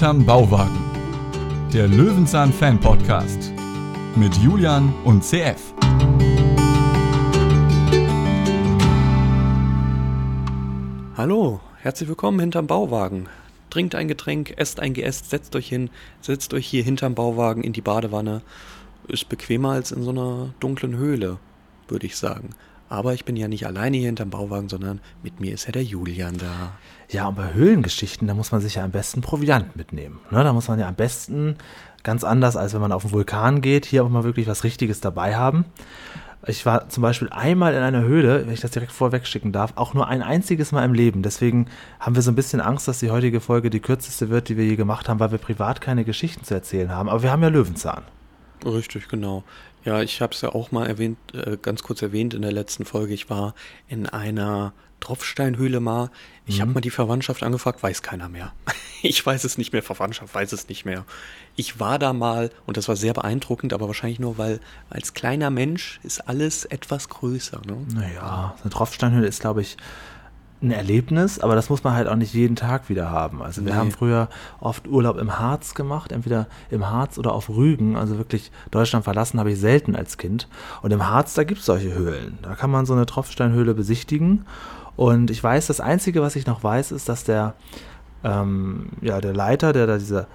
Hinterm Bauwagen. Der Löwenzahn Fan Podcast mit Julian und CF. Hallo, herzlich willkommen hinterm Bauwagen. Trinkt ein Getränk, esst ein Geäst, setzt euch hin, setzt euch hier hinterm Bauwagen in die Badewanne. Ist bequemer als in so einer dunklen Höhle, würde ich sagen. Aber ich bin ja nicht alleine hier hinterm Bauwagen, sondern mit mir ist ja der Julian da. Ja, und bei Höhlengeschichten, da muss man sich ja am besten Proviant mitnehmen. Ne? Da muss man ja am besten, ganz anders als wenn man auf den Vulkan geht, hier auch mal wirklich was Richtiges dabei haben. Ich war zum Beispiel einmal in einer Höhle, wenn ich das direkt vorweg schicken darf, auch nur ein einziges Mal im Leben. Deswegen haben wir so ein bisschen Angst, dass die heutige Folge die kürzeste wird, die wir je gemacht haben, weil wir privat keine Geschichten zu erzählen haben. Aber wir haben ja Löwenzahn. Richtig, genau. Ja, ich habe es ja auch mal erwähnt, äh, ganz kurz erwähnt in der letzten Folge. Ich war in einer Tropfsteinhöhle mal. Ich mhm. habe mal die Verwandtschaft angefragt, weiß keiner mehr. Ich weiß es nicht mehr, Verwandtschaft weiß es nicht mehr. Ich war da mal und das war sehr beeindruckend, aber wahrscheinlich nur, weil als kleiner Mensch ist alles etwas größer. Ne? Naja, eine Tropfsteinhöhle ist, glaube ich, ein Erlebnis, aber das muss man halt auch nicht jeden Tag wieder haben. Also wir nee. haben früher oft Urlaub im Harz gemacht, entweder im Harz oder auf Rügen. Also wirklich Deutschland verlassen habe ich selten als Kind. Und im Harz, da gibt es solche Höhlen. Da kann man so eine Tropfsteinhöhle besichtigen. Und ich weiß, das Einzige, was ich noch weiß, ist, dass der, ähm, ja, der Leiter, der da diese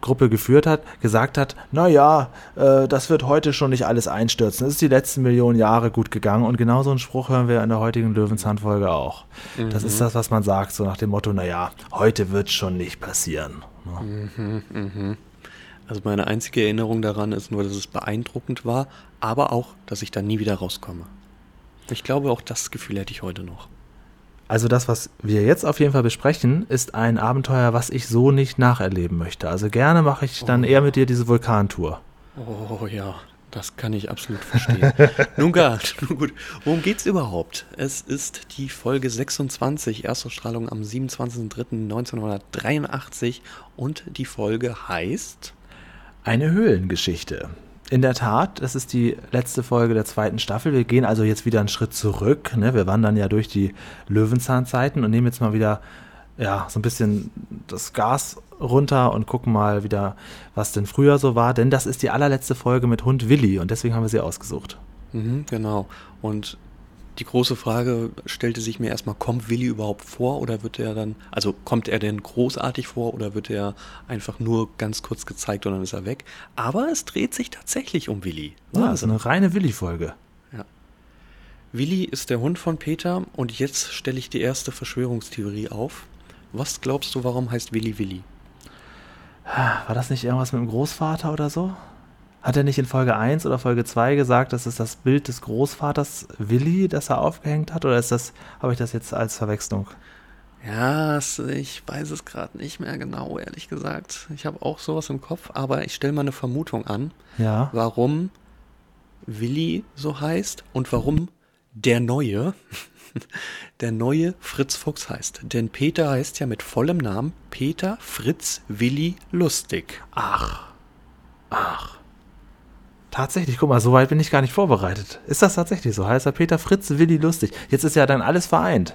Gruppe geführt hat, gesagt hat, naja, äh, das wird heute schon nicht alles einstürzen. Es ist die letzten Millionen Jahre gut gegangen und genau so einen Spruch hören wir in der heutigen Löwenzahn-Folge auch. Mhm. Das ist das, was man sagt, so nach dem Motto, naja, heute wird schon nicht passieren. Ne? Mhm, mh. Also meine einzige Erinnerung daran ist nur, dass es beeindruckend war, aber auch, dass ich da nie wieder rauskomme. Ich glaube, auch das Gefühl hätte ich heute noch. Also das, was wir jetzt auf jeden Fall besprechen, ist ein Abenteuer, was ich so nicht nacherleben möchte. Also gerne mache ich dann oh. eher mit dir diese Vulkantour. Oh ja, das kann ich absolut verstehen. nun, gar, nun gut, worum geht's überhaupt? Es ist die Folge 26, Erstausstrahlung am 27.03.1983 und die Folge heißt Eine Höhlengeschichte. In der Tat, das ist die letzte Folge der zweiten Staffel. Wir gehen also jetzt wieder einen Schritt zurück. Ne? Wir wandern ja durch die Löwenzahnzeiten und nehmen jetzt mal wieder ja, so ein bisschen das Gas runter und gucken mal wieder, was denn früher so war. Denn das ist die allerletzte Folge mit Hund Willi und deswegen haben wir sie ausgesucht. Mhm, genau. Und die große Frage stellte sich mir erstmal, kommt Willi überhaupt vor oder wird er dann, also kommt er denn großartig vor oder wird er einfach nur ganz kurz gezeigt und dann ist er weg? Aber es dreht sich tatsächlich um Willi. Ja, das ist eine reine Willi-Folge. Ja. Willi ist der Hund von Peter und jetzt stelle ich die erste Verschwörungstheorie auf. Was glaubst du, warum heißt Willi Willi? War das nicht irgendwas mit dem Großvater oder so? Hat er nicht in Folge 1 oder Folge 2 gesagt, das ist das Bild des Großvaters Willi, das er aufgehängt hat? Oder ist das, habe ich das jetzt als Verwechslung? Ja, ich weiß es gerade nicht mehr genau, ehrlich gesagt. Ich habe auch sowas im Kopf, aber ich stelle mal eine Vermutung an, ja. warum Willi so heißt und warum der Neue, der neue Fritz Fuchs heißt. Denn Peter heißt ja mit vollem Namen Peter Fritz Willi Lustig. Ach. Ach. Tatsächlich, guck mal, so weit bin ich gar nicht vorbereitet. Ist das tatsächlich so? Heißt er Peter Fritz Willi Lustig? Jetzt ist ja dann alles vereint.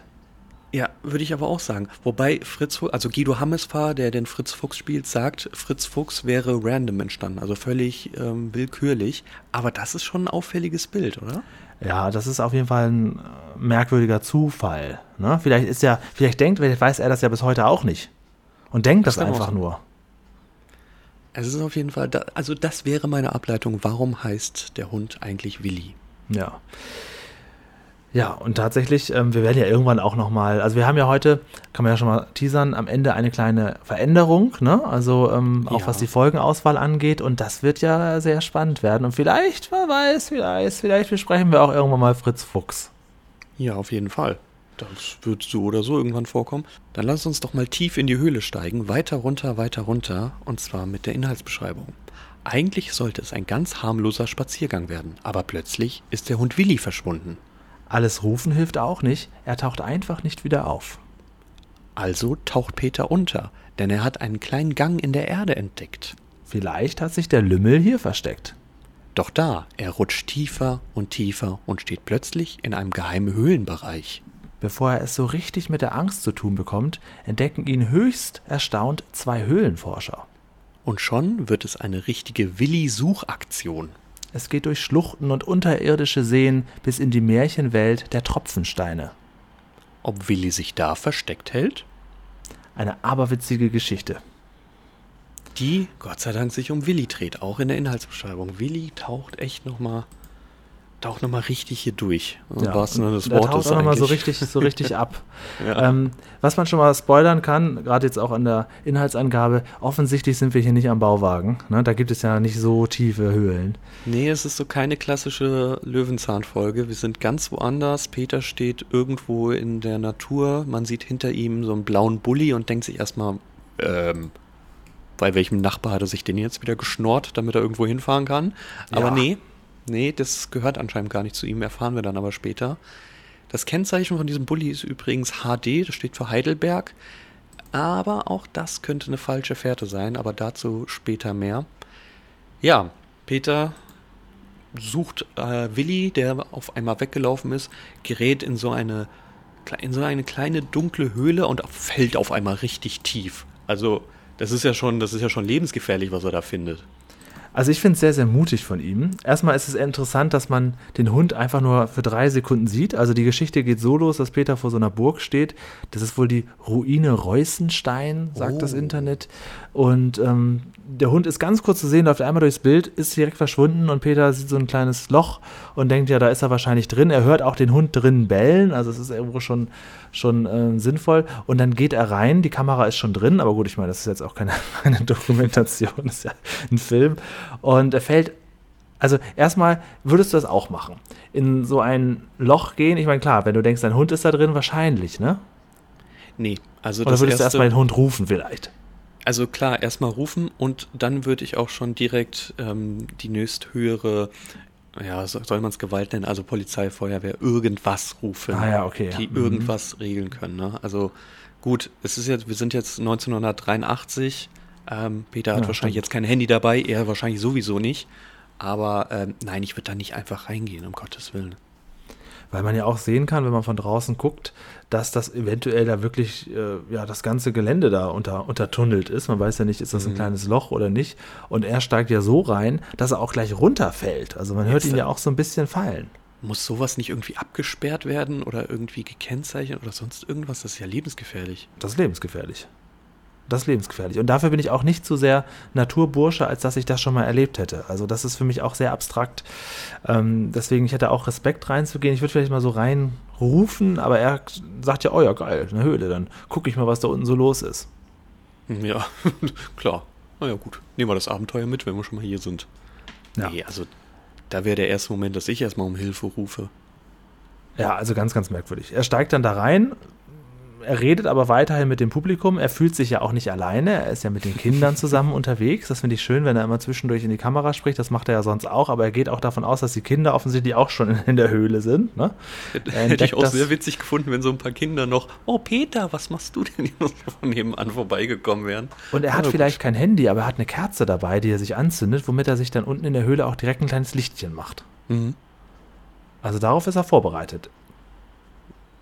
Ja, würde ich aber auch sagen. Wobei Fritz Fuchs, also Guido Hammesfahr, der den Fritz Fuchs spielt, sagt, Fritz Fuchs wäre random entstanden, also völlig ähm, willkürlich. Aber das ist schon ein auffälliges Bild, oder? Ja, das ist auf jeden Fall ein äh, merkwürdiger Zufall. Ne? Vielleicht ist ja, vielleicht denkt, vielleicht weiß er das ja bis heute auch nicht. Und denkt das, das einfach nur. Es ist auf jeden Fall, da, also das wäre meine Ableitung. Warum heißt der Hund eigentlich Willi? Ja. Ja, und tatsächlich, ähm, wir werden ja irgendwann auch nochmal, also wir haben ja heute, kann man ja schon mal teasern, am Ende eine kleine Veränderung, ne? Also ähm, auch ja. was die Folgenauswahl angeht und das wird ja sehr spannend werden. Und vielleicht, wer weiß, vielleicht, vielleicht besprechen wir auch irgendwann mal Fritz Fuchs. Ja, auf jeden Fall. Das wird so oder so irgendwann vorkommen. Dann lass uns doch mal tief in die Höhle steigen, weiter runter, weiter runter, und zwar mit der Inhaltsbeschreibung. Eigentlich sollte es ein ganz harmloser Spaziergang werden, aber plötzlich ist der Hund Willi verschwunden. Alles rufen hilft auch nicht, er taucht einfach nicht wieder auf. Also taucht Peter unter, denn er hat einen kleinen Gang in der Erde entdeckt. Vielleicht hat sich der Lümmel hier versteckt. Doch da, er rutscht tiefer und tiefer und steht plötzlich in einem geheimen Höhlenbereich. Bevor er es so richtig mit der Angst zu tun bekommt, entdecken ihn höchst erstaunt zwei Höhlenforscher. Und schon wird es eine richtige Willi-Suchaktion. Es geht durch Schluchten und unterirdische Seen bis in die Märchenwelt der Tropfensteine. Ob Willi sich da versteckt hält? Eine aberwitzige Geschichte. Die, Gott sei Dank, sich um Willi dreht, auch in der Inhaltsbeschreibung. Willi taucht echt nochmal taucht noch mal richtig hier durch. Im ja, wahrsten Sinne des Wortes. taucht auch nochmal so richtig, so richtig ab. ja. ähm, was man schon mal spoilern kann, gerade jetzt auch an der Inhaltsangabe, offensichtlich sind wir hier nicht am Bauwagen. Ne? Da gibt es ja nicht so tiefe Höhlen. Nee, es ist so keine klassische Löwenzahnfolge. Wir sind ganz woanders. Peter steht irgendwo in der Natur. Man sieht hinter ihm so einen blauen Bulli und denkt sich erstmal, ähm, bei welchem Nachbar hat er sich den jetzt wieder geschnort, damit er irgendwo hinfahren kann. Aber ja. nee, nee, das gehört anscheinend gar nicht zu ihm, erfahren wir dann aber später. Das Kennzeichen von diesem Bulli ist übrigens HD, das steht für Heidelberg. Aber auch das könnte eine falsche Fährte sein, aber dazu später mehr. Ja, Peter sucht äh, Willi, der auf einmal weggelaufen ist, gerät in so eine in so eine kleine dunkle Höhle und fällt auf einmal richtig tief. Also das ist ja schon, das ist ja schon lebensgefährlich, was er da findet. Also ich finde es sehr, sehr mutig von ihm. Erstmal ist es interessant, dass man den Hund einfach nur für drei Sekunden sieht. Also die Geschichte geht so los, dass Peter vor so einer Burg steht. Das ist wohl die Ruine Reußenstein, sagt oh. das Internet. Und ähm, der Hund ist ganz kurz zu sehen, läuft einmal durchs Bild, ist direkt verschwunden und Peter sieht so ein kleines Loch und denkt, ja, da ist er wahrscheinlich drin. Er hört auch den Hund drin bellen, also es ist irgendwo schon, schon äh, sinnvoll. Und dann geht er rein, die Kamera ist schon drin, aber gut, ich meine, das ist jetzt auch keine, keine Dokumentation, das ist ja ein Film. Und er fällt also erstmal würdest du das auch machen. In so ein Loch gehen, ich meine, klar, wenn du denkst, dein Hund ist da drin, wahrscheinlich, ne? Nee, also Oder würdest erste, du erstmal den Hund rufen vielleicht? Also klar, erstmal rufen und dann würde ich auch schon direkt ähm, die nächsthöhere, ja, soll man es Gewalt nennen, also Polizei, Feuerwehr, irgendwas rufen, ah, ja, okay, die ja. Mhm. irgendwas regeln können. Ne? Also gut, es ist jetzt, wir sind jetzt 1983. Ähm, Peter hat ja, wahrscheinlich stimmt. jetzt kein Handy dabei, er wahrscheinlich sowieso nicht. Aber ähm, nein, ich würde da nicht einfach reingehen, um Gottes Willen weil man ja auch sehen kann, wenn man von draußen guckt, dass das eventuell da wirklich äh, ja das ganze Gelände da unter untertunnelt ist. Man weiß ja nicht, ist das ein mhm. kleines Loch oder nicht. Und er steigt ja so rein, dass er auch gleich runterfällt. Also man hört Jetzt, ihn ja auch so ein bisschen fallen. Muss sowas nicht irgendwie abgesperrt werden oder irgendwie gekennzeichnet oder sonst irgendwas? Das ist ja lebensgefährlich. Das ist lebensgefährlich. Das ist lebensgefährlich. Und dafür bin ich auch nicht so sehr Naturbursche, als dass ich das schon mal erlebt hätte. Also das ist für mich auch sehr abstrakt. Ähm, deswegen, ich hätte auch Respekt reinzugehen. Ich würde vielleicht mal so reinrufen, aber er sagt ja, oh ja, geil, eine Höhle, dann gucke ich mal, was da unten so los ist. Ja, klar. Naja, gut. Nehmen wir das Abenteuer mit, wenn wir schon mal hier sind. Ja. Nee, also da wäre der erste Moment, dass ich erstmal um Hilfe rufe. Ja, also ganz, ganz merkwürdig. Er steigt dann da rein, er redet aber weiterhin mit dem Publikum. Er fühlt sich ja auch nicht alleine. Er ist ja mit den Kindern zusammen unterwegs. Das finde ich schön, wenn er immer zwischendurch in die Kamera spricht. Das macht er ja sonst auch. Aber er geht auch davon aus, dass die Kinder offensichtlich auch schon in, der Höhle sind. Ne? Hätte ich auch sehr witzig gefunden, wenn so ein paar Kinder noch, oh Peter, was machst du denn hier von nebenan vorbeigekommen wären. Und er hat ja, vielleicht gut. kein Handy, aber er hat eine Kerze dabei, die er sich anzündet, womit er sich dann unten in der Höhle auch direkt ein kleines Lichtchen macht. Mhm. Also darauf ist er vorbereitet.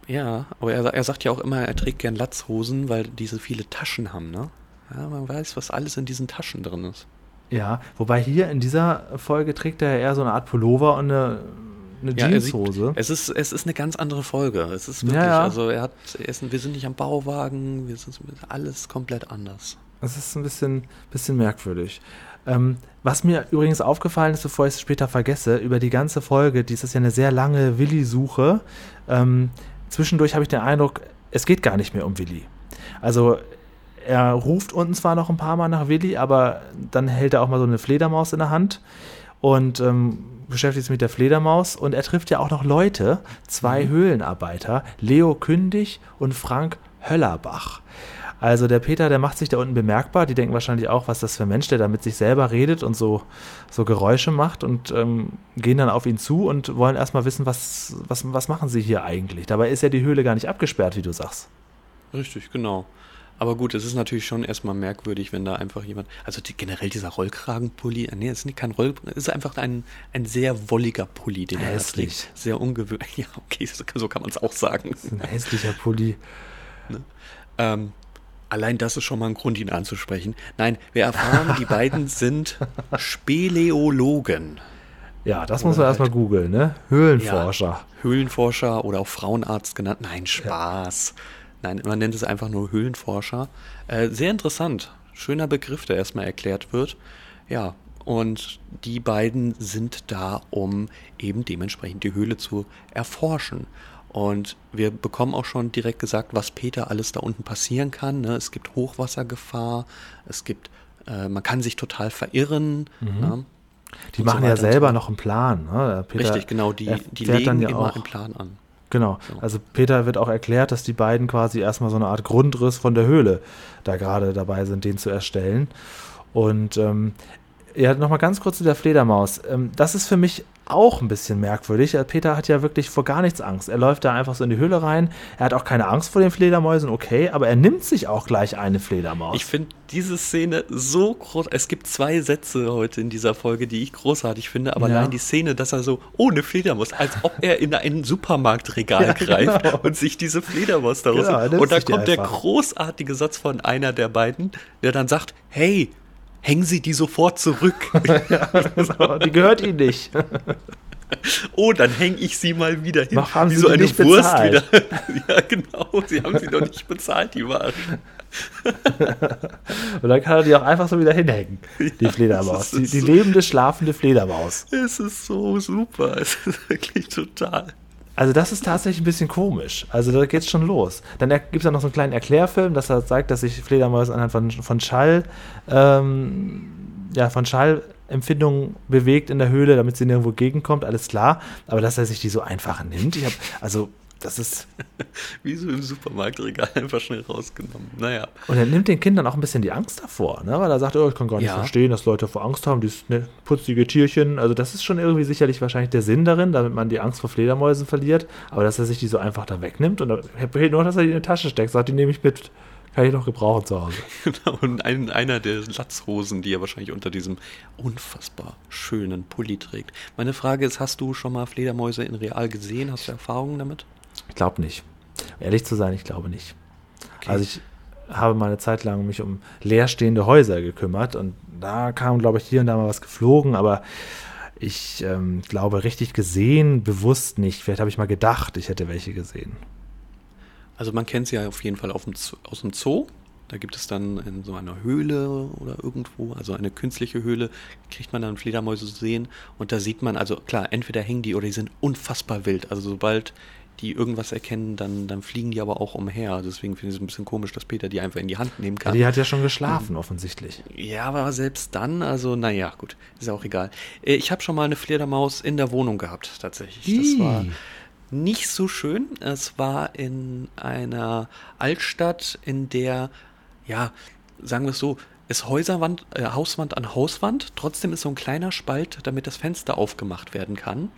Ja, aber er, er sagt ja auch immer, er trägt gern Latzhosen, weil diese viele Taschen haben, ne? Ja, man weiß, was alles in diesen Taschen drin ist. Ja, wobei hier in dieser Folge trägt er eher so eine Art Pullover und eine, eine ja, Jeanshose. Es ist, es ist eine ganz andere Folge. Es ist wirklich, ja, ja. also er hat, er ist, wir sind nicht am Bauwagen, wir sind alles komplett anders. Es ist ein bisschen, bisschen merkwürdig. Ähm, was mir übrigens aufgefallen ist, bevor ich es später vergesse, über die ganze Folge, dies ist ja eine sehr lange Willi-Suche, ähm, zwischendurch habe ich den Eindruck, es geht gar nicht mehr um Willi. Also er ruft unten zwar noch ein paar Mal nach Willi, aber dann hält er auch mal so eine Fledermaus in der Hand und ähm, beschäftigt sich mit der Fledermaus und er trifft ja auch noch Leute, zwei mhm. Höhlenarbeiter, Leo Kündig und Frank Höllerbach. Also der Peter, der macht sich da unten bemerkbar. Die denken wahrscheinlich auch, was das für ein Mensch, der da mit sich selber redet und so, so Geräusche macht und ähm, gehen dann auf ihn zu und wollen erstmal wissen, was, was, was machen sie hier eigentlich. Dabei ist ja die Höhle gar nicht abgesperrt, wie du sagst. Richtig, genau. Aber gut, es ist natürlich schon erstmal merkwürdig, wenn da einfach jemand, also die, generell dieser Rollkragenpulli, äh, nee, es ist nicht kein Roll, es ist einfach ein, ein sehr wolliger Pulli, den er Hässlich. trägt. Sehr ungewöhnlich. Ja, okay, so, kann man es auch sagen. Das ist ein hässlicher Pulli. Ähm, allein das ist schon mal ein Grund, ihn anzusprechen. Nein, wir erfahren, die beiden sind Speleologen. Ja, das muss Oder man erstmal halt- googeln, ne? Höhlenforscher. Ja, Höhlenforscher oder auch Frauenarzt genannt. Nein, Spaß. Nein, man nennt es einfach nur Höhlenforscher. Äh, sehr interessant. Schöner Begriff, der erstmal erklärt wird. Ja, und die beiden sind da, um eben dementsprechend die Höhle zu erforschen. Und wir bekommen auch schon direkt gesagt, was Peter alles da unten passieren kann. Ne? Es gibt Hochwassergefahr, es gibt, äh, man kann sich total verirren. Ne? Die Und machen so ja so selber fort. noch einen Plan. Ne? Peter Richtig, genau. Die, die legen dann ja immer auch, einen Plan an. Genau. Also Peter wird auch erklärt, dass die beiden quasi erstmal so eine Art Grundriss von der Höhle da gerade dabei sind, den zu erstellen. Und ähm, ja, nochmal ganz kurz zu der Fledermaus. Ähm, das ist für mich auch ein bisschen merkwürdig. Äh, Peter hat ja wirklich vor gar nichts Angst. Er läuft da einfach so in die Höhle rein. Er hat auch keine Angst vor den Fledermäusen, okay, aber er nimmt sich auch gleich eine Fledermaus. Ich finde diese Szene so groß. Es gibt zwei Sätze heute in dieser Folge, die ich großartig finde, aber Ja. allein die Szene, dass er so ohne Fledermaus, als ob er in ein Supermarktregal Ja, greift genau. und sich diese Fledermaus daraus Genau, nimmt Und da kommt der großartige Satz von einer der beiden, der dann sagt: Hey, hängen Sie die sofort zurück. Genau, die gehört ihm nicht. oh, dann hänge ich sie mal wieder hin. Noch haben Wie Sie so eine nicht Wurst bezahlt. wieder. ja, genau. Sie haben sie doch nicht bezahlt, die Waren. Und dann kann er die auch einfach so wieder hinhängen, die Fledermaus. Die, die so- lebende, schlafende Fledermaus. Es ist so super. Es ist wirklich total. Also das ist tatsächlich ein bisschen komisch. Also da geht's schon los. Dann gibt es ja noch so einen kleinen Erklärfilm, dass er sagt, dass sich Fledermäuse anhand von, von Schall, ähm, ja, von Schallempfindungen bewegt in der Höhle, damit sie nirgendwo gegenkommt, alles klar. Aber dass er sich die so einfach nimmt, ich hab, also das ist, Wie so im Supermarktregal einfach schnell rausgenommen. Naja. und er nimmt den Kindern auch ein bisschen die Angst davor, ne? weil er sagt, oh, ich kann gar nicht Ja. verstehen, dass Leute vor Angst haben, dieses ne, putzige Tierchen. Also das ist schon irgendwie sicherlich wahrscheinlich der Sinn darin, damit man die Angst vor Fledermäusen verliert. Aber dass er sich die so einfach da wegnimmt und dann nur, dass er die in die Tasche steckt, sagt, die nehme ich mit, kann ich noch gebrauchen zu Hause. Genau. Und ein, einer der Latzhosen, die er wahrscheinlich unter diesem unfassbar schönen Pulli trägt. Meine Frage ist, hast du schon mal Fledermäuse in real gesehen? Hast du Erfahrungen damit? Ich glaube nicht. Um ehrlich zu sein, ich glaube nicht. Okay. Also ich habe mal eine Zeit lang mich um leerstehende Häuser gekümmert und da kam, glaube ich, hier und da mal was geflogen, aber ich ähm, glaube, richtig gesehen, bewusst nicht. Vielleicht habe ich mal gedacht, ich hätte welche gesehen. Also man kennt sie ja auf jeden Fall dem Zoo, aus dem Zoo. Da gibt es dann in so einer Höhle oder irgendwo, also eine künstliche Höhle, kriegt man dann Fledermäuse zu sehen. Und da sieht man, also klar, entweder hängen die oder die sind unfassbar wild. Also sobald die irgendwas erkennen, dann, dann fliegen die aber auch umher. Deswegen finde ich es ein bisschen komisch, dass Peter die einfach in die Hand nehmen kann. die hat ja schon geschlafen, offensichtlich. Ja, aber selbst dann, also naja, gut, ist auch egal. Äh, Ich habe schon mal eine Fledermaus in der Wohnung gehabt, tatsächlich. Das war nicht so schön. Es war in einer Altstadt, in der, ja, sagen wir es so, ist Häuserwand, äh, Hauswand an Hauswand. Trotzdem ist so ein kleiner Spalt, damit das Fenster aufgemacht werden kann.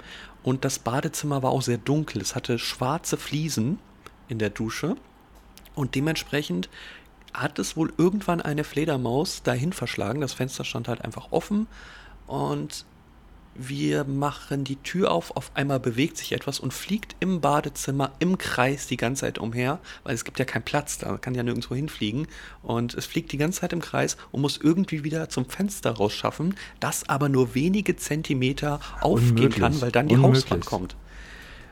Und das Badezimmer war auch sehr dunkel. Es hatte schwarze Fliesen in der Dusche. Und dementsprechend hat es wohl irgendwann eine Fledermaus dahin verschlagen. Das Fenster stand halt einfach offen und wir machen die Tür auf. Auf einmal bewegt sich etwas und fliegt im Badezimmer im Kreis die ganze Zeit umher, weil es gibt ja keinen Platz, da kann ja nirgendwo hinfliegen. Und es fliegt die ganze Zeit im Kreis und muss irgendwie wieder zum Fenster rausschaffen, das aber nur wenige Zentimeter aufgehen Unmöglich. kann, weil dann die Unmöglich. Hauswand kommt.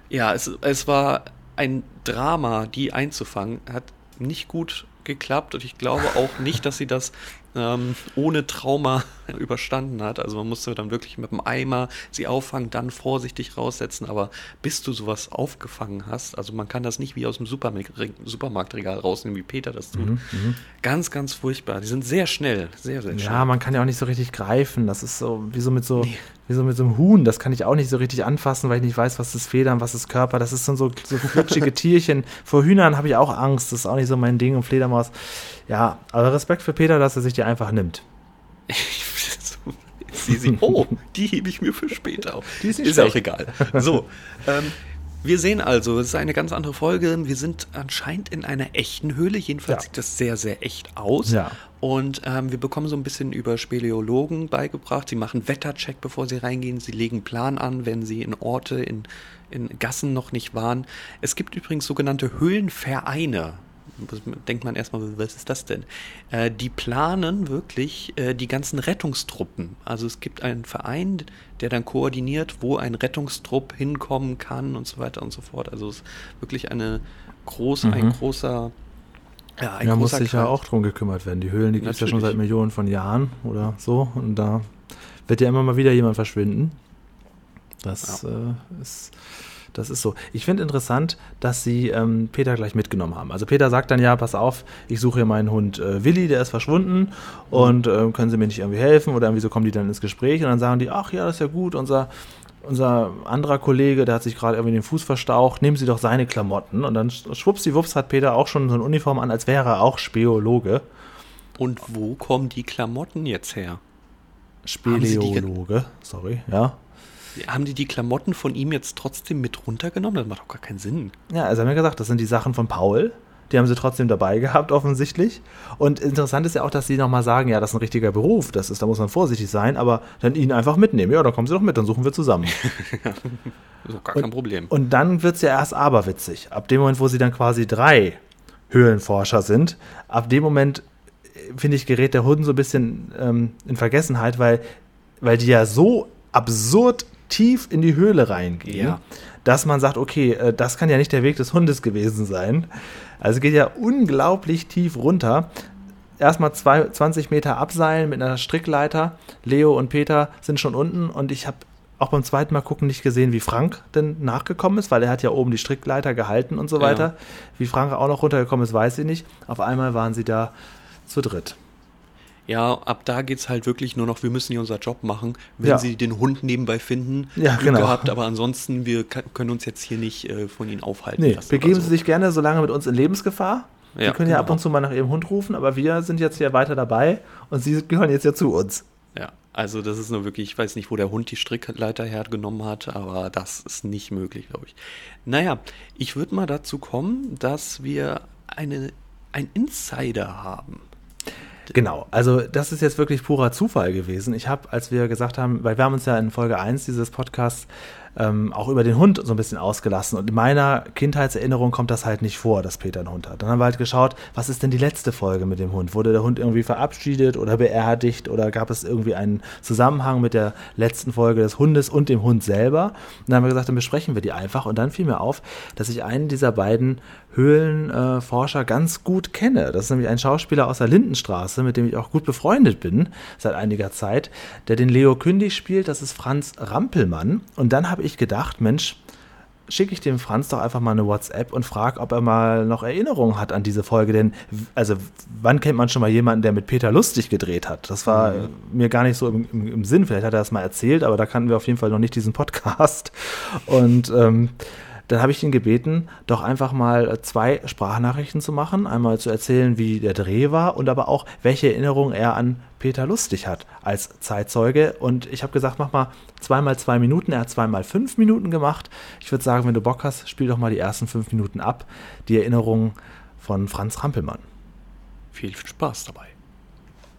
Ja, es, es war ein Drama, die einzufangen. Hat nicht gut geklappt und ich glaube auch nicht, dass sie das ähm, ohne Trauma überstanden hat. Also man musste dann wirklich mit dem Eimer sie auffangen, dann vorsichtig raussetzen. Aber bis du sowas aufgefangen hast, also man kann das nicht wie aus dem Supermarkt, Supermarktregal rausnehmen, wie Peter das tut. Ganz, ganz furchtbar. Die sind sehr schnell, sehr, sehr schnell. Ja, man kann ja auch nicht so richtig greifen. Das ist so wie so mit so, wie so mit so einem Huhn. Das kann ich auch nicht so richtig anfassen, weil ich nicht weiß, was ist Federn, was ist Körper. Das ist so, so, so flutschige Tierchen. Vor Hühnern habe ich auch Angst. Das ist auch nicht so mein Ding. Und Fledermaus. Ja, aber Respekt für Peter, dass er sich die einfach nimmt. Sie, sie, oh, die hebe ich mir für später auf. Die ist nicht ist auch egal. So, ähm, Wir sehen also, es ist eine ganz andere Folge. Wir sind anscheinend in einer echten Höhle. Jedenfalls Ja. sieht das sehr, sehr echt aus. Ja. Und ähm, wir bekommen so ein bisschen über Speleologen beigebracht. Sie machen Wettercheck, bevor sie reingehen. Sie legen Plan an, wenn sie in Orte, in, in Gassen noch nicht waren. Es gibt übrigens sogenannte Höhlenvereine. Denkt man erstmal, was ist das denn? Äh, die planen wirklich äh, die ganzen Rettungstruppen. Also es gibt einen Verein, der dann koordiniert, wo ein Rettungstrupp hinkommen kann und so weiter und so fort. Also es ist wirklich eine groß, ein Mhm. großer, ja, ein Da muss sich ja auch drum gekümmert werden. Die Höhlen, die gibt es ja schon seit Millionen von Jahren oder so. Und da wird ja immer mal wieder jemand verschwinden. Das äh, ist. Das ist so. Ich finde interessant, dass sie ähm, Peter gleich mitgenommen haben. Also Peter sagt dann ja, pass auf, ich suche hier meinen Hund äh, Willi, der ist verschwunden und äh, können Sie mir nicht irgendwie helfen oder irgendwie so kommen die dann ins Gespräch und dann sagen die, ach ja, das ist ja gut, unser, unser anderer Kollege, der hat sich gerade irgendwie den Fuß verstaucht, nehmen Sie doch seine Klamotten und dann schwuppsiwupps hat Peter auch schon so eine Uniform an, als wäre er auch Speologe. Und wo kommen die Klamotten jetzt her? Speleologe, sorry, ja. Haben die die Klamotten von ihm jetzt trotzdem mit runtergenommen? Das macht doch gar keinen Sinn. Ja, also haben wir gesagt, das sind die Sachen von Paul. Die haben sie trotzdem dabei gehabt, offensichtlich. Und interessant ist ja auch, dass sie nochmal sagen, ja, das ist ein richtiger Beruf, das ist, da muss man vorsichtig sein, aber dann ihn einfach mitnehmen. Ja, dann kommen sie doch mit, dann suchen wir zusammen. So, gar kein Problem. Und dann wird es ja erst aberwitzig. Ab dem Moment, wo sie dann quasi drei Höhlenforscher sind, ab dem Moment, äh, finde ich, gerät der Hund so ein bisschen ähm, in Vergessenheit, weil, weil die ja so absurd tief in die Höhle reingehen, Ja. dass man sagt, okay, äh, das kann ja nicht der Weg des Hundes gewesen sein. Also geht ja unglaublich tief runter. Erstmal zwei, 20 Meter abseilen mit einer Strickleiter. Leo und Peter sind schon unten und ich habe auch beim zweiten Mal gucken nicht gesehen, wie Frank denn nachgekommen ist, weil er hat ja oben die Strickleiter gehalten und so Ja. weiter. Wie Frank auch noch runtergekommen ist, weiß ich nicht. Auf einmal waren sie da zu dritt. Ja, ab da geht's halt wirklich nur noch, wir müssen hier unser Job machen. Wenn Ja. sie den Hund nebenbei finden, Ja, Glück genau. gehabt, aber ansonsten, wir können uns jetzt hier nicht äh, von ihnen aufhalten Nee, begeben oder Sie so. sich gerne so lange mit uns in Lebensgefahr. Sie Ja, können ja ab genau. und zu mal nach Ihrem Hund rufen, aber wir sind jetzt hier weiter dabei und Sie gehören jetzt ja zu uns. Ja, also das ist nur wirklich, ich weiß nicht, wo der Hund die Strickleiter hergenommen hat, aber das ist nicht möglich, glaube ich. Naja, ich würde mal dazu kommen, dass wir eine, ein Insider haben. Genau, also das ist jetzt wirklich purer Zufall gewesen. Ich habe, als wir gesagt haben, weil wir haben uns ja in Folge 1 dieses Podcasts ähm, auch über den Hund so ein bisschen ausgelassen. Und in meiner Kindheitserinnerung kommt das halt nicht vor, dass Peter einen Hund hat. Dann haben wir halt geschaut, was ist denn die letzte Folge mit dem Hund? Wurde der Hund irgendwie verabschiedet oder beerdigt oder gab es irgendwie einen Zusammenhang mit der letzten Folge des Hundes und dem Hund selber? Und dann haben wir gesagt, dann besprechen wir die einfach. Und dann fiel mir auf, dass ich einen dieser beiden Höhlenforscher ganz gut kenne. Das ist nämlich ein Schauspieler aus der Lindenstraße, mit dem ich auch gut befreundet bin seit einiger Zeit, der den Leo Kündig spielt. Das ist Franz Rampelmann. Und dann habe ich gedacht, Mensch, schicke ich dem Franz doch einfach mal eine WhatsApp und frage, ob er mal noch Erinnerungen hat an diese Folge. Denn, also, wann kennt man schon mal jemanden, der mit Peter Lustig gedreht hat? Das war äh, mir gar nicht so im, im, im Sinn. Vielleicht hat er das mal erzählt, aber da kannten wir auf jeden Fall noch nicht diesen Podcast. Und ähm, dann habe ich ihn gebeten, doch einfach mal zwei Sprachnachrichten zu machen. Einmal zu erzählen, wie der Dreh war und aber auch, welche Erinnerungen er an Peter Lustig hat als Zeitzeuge. Und ich habe gesagt, mach mal zweimal zwei Minuten. Er hat zweimal fünf Minuten gemacht. Ich würde sagen, wenn du Bock hast, spiel doch mal die ersten fünf Minuten ab. Die Erinnerungen von Franz Rampelmann. Viel Spaß dabei.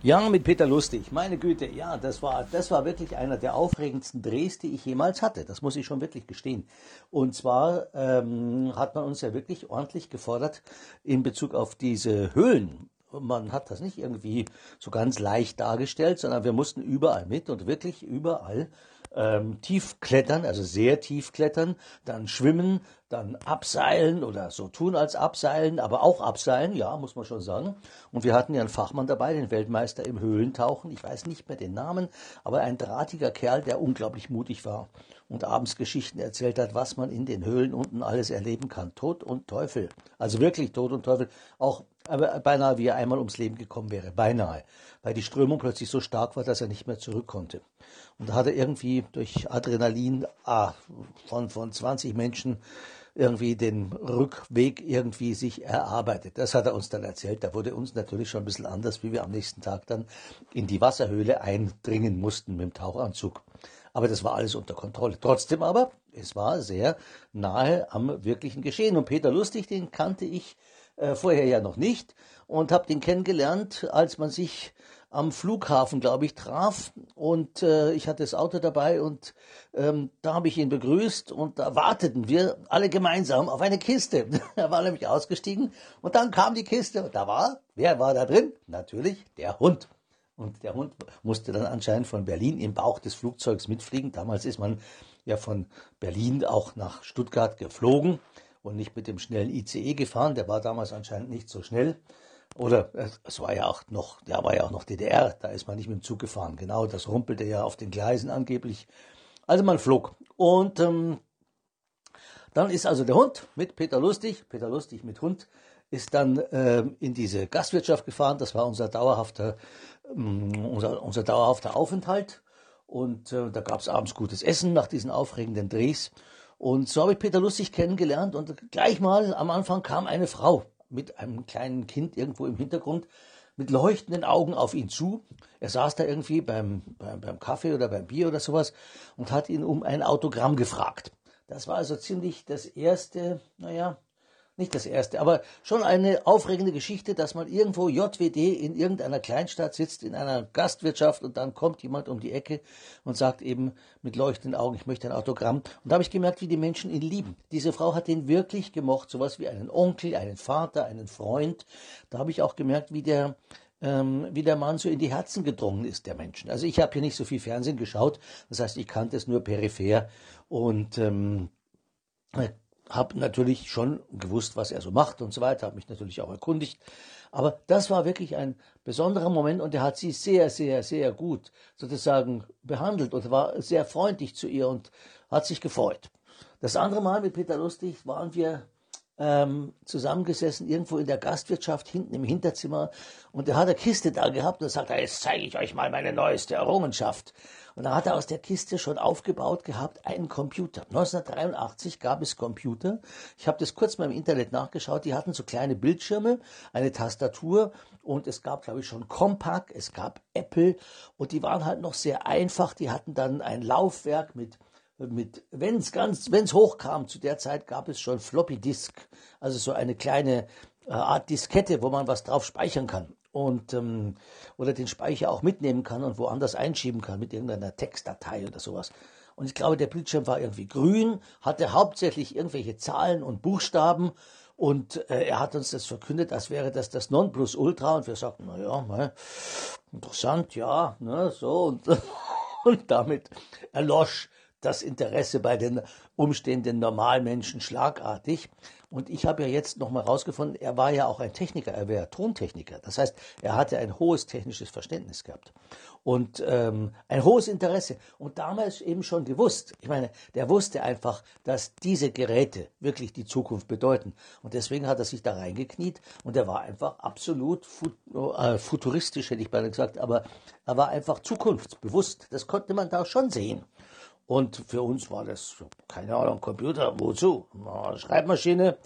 Ja, mit Peter Lustig. Meine Güte, ja, das war, das war wirklich einer der aufregendsten Drehs, die ich jemals hatte. Das muss ich schon wirklich gestehen. Und zwar ähm, hat man uns ja wirklich ordentlich gefordert in Bezug auf diese Höhlen. Man hat das nicht irgendwie so ganz leicht dargestellt, sondern wir mussten überall mit und wirklich überall ähm, tief klettern, also sehr tief klettern, dann schwimmen, dann abseilen oder so tun als abseilen, aber auch abseilen, ja, muss man schon sagen. Und wir hatten ja einen Fachmann dabei, den Weltmeister im Höhlentauchen, ich weiß nicht mehr den Namen, aber ein drahtiger Kerl, der unglaublich mutig war und abends Geschichten erzählt hat, was man in den Höhlen unten alles erleben kann. Tod und Teufel. Also wirklich Tod und Teufel. Auch aber beinahe wie er einmal ums Leben gekommen wäre. Beinahe. Weil die Strömung plötzlich so stark war, dass er nicht mehr zurück konnte. Und da hat er irgendwie durch Adrenalin ah, von, von 20 Menschen irgendwie den Rückweg irgendwie sich erarbeitet. Das hat er uns dann erzählt. Da wurde uns natürlich schon ein bisschen anders, wie wir am nächsten Tag dann in die Wasserhöhle eindringen mussten mit dem Tauchanzug. Aber das war alles unter Kontrolle. Trotzdem aber Es war sehr nahe am wirklichen Geschehen. Und Peter Lustig, den kannte ich äh, vorher ja noch nicht und habe den kennengelernt, als man sich am Flughafen, glaube ich, traf und äh, ich hatte das Auto dabei und ähm, da habe ich ihn begrüßt und da warteten wir alle gemeinsam auf eine Kiste. er war nämlich ausgestiegen und dann kam die Kiste und da war, wer war da drin? Natürlich der Hund. Und der Hund musste dann anscheinend von Berlin im Bauch des Flugzeugs mitfliegen. Damals ist man ja von Berlin auch nach Stuttgart geflogen und nicht mit dem schnellen ICE gefahren. Der war damals anscheinend nicht so schnell. Oder es war ja auch noch, der war ja auch noch DDR, da ist man nicht mit dem Zug gefahren. Genau, das rumpelte ja auf den Gleisen angeblich. Also man flog. Und ähm, dann ist also der Hund mit Peter Lustig, Peter Lustig mit Hund, ist dann ähm, in diese Gastwirtschaft gefahren. Das war unser dauerhafter, ähm, unser, unser dauerhafter Aufenthalt. Und äh, da gab es abends gutes Essen nach diesen aufregenden Drehs. Und so habe ich Peter Lustig kennengelernt und gleich mal am Anfang kam eine Frau mit einem kleinen Kind irgendwo im Hintergrund mit leuchtenden Augen auf ihn zu. Er saß da irgendwie beim, beim, beim Kaffee oder beim Bier oder sowas und hat ihn um ein Autogramm gefragt. Das war also ziemlich das erste, naja, nicht das erste, aber schon eine aufregende Geschichte, dass man irgendwo JWD in irgendeiner Kleinstadt sitzt, in einer Gastwirtschaft und dann kommt jemand um die Ecke und sagt eben mit leuchtenden Augen, ich möchte ein Autogramm. Und da habe ich gemerkt, wie die Menschen ihn lieben. Diese Frau hat ihn wirklich gemocht, sowas wie einen Onkel, einen Vater, einen Freund. Da habe ich auch gemerkt, wie der ähm, wie der Mann so in die Herzen gedrungen ist der Menschen. Also ich habe hier nicht so viel Fernsehen geschaut, das heißt, ich kannte es nur peripher und ähm, habe natürlich schon gewusst, was er so macht und so weiter, habe mich natürlich auch erkundigt. Aber das war wirklich ein besonderer Moment und er hat sie sehr, sehr, sehr gut sozusagen behandelt und war sehr freundlich zu ihr und hat sich gefreut. Das andere Mal mit Peter Lustig waren wir ähm, zusammengesessen, irgendwo in der Gastwirtschaft, hinten im Hinterzimmer. Und er hat eine Kiste da gehabt und sagt, jetzt zeige ich euch mal meine neueste Errungenschaft. Und da hat er aus der Kiste schon aufgebaut gehabt einen Computer. 1983 gab es Computer. Ich habe das kurz mal im Internet nachgeschaut. Die hatten so kleine Bildschirme, eine Tastatur und es gab, glaube ich, schon Compaq, es gab Apple und die waren halt noch sehr einfach. Die hatten dann ein Laufwerk mit mit, wenn es ganz, wenn es hochkam, zu der Zeit gab es schon Floppy Disk, also so eine kleine äh, Art Diskette, wo man was drauf speichern kann und ähm, oder den Speicher auch mitnehmen kann und woanders einschieben kann mit irgendeiner Textdatei oder sowas. Und ich glaube, der Bildschirm war irgendwie grün, hatte hauptsächlich irgendwelche Zahlen und Buchstaben und äh, er hat uns das verkündet, als wäre das das Nonplusultra und wir sagten, na ja, interessant, ja, ne, so und, und damit erlosch das Interesse bei den umstehenden Normalmenschen schlagartig. Und ich habe ja jetzt nochmal rausgefunden, er war ja auch ein Techniker, er wäre Tontechniker. Das heißt, er hatte ein hohes technisches Verständnis gehabt und ähm, ein hohes Interesse. Und damals eben schon gewusst, ich meine, der wusste einfach, dass diese Geräte wirklich die Zukunft bedeuten. Und deswegen hat er sich da reingekniet und er war einfach absolut fut äh, futuristisch, hätte ich beinahe gesagt, aber er war einfach zukunftsbewusst. Das konnte man da schon sehen. Und für uns war das, keine Ahnung, Computer, wozu? Eine Schreibmaschine.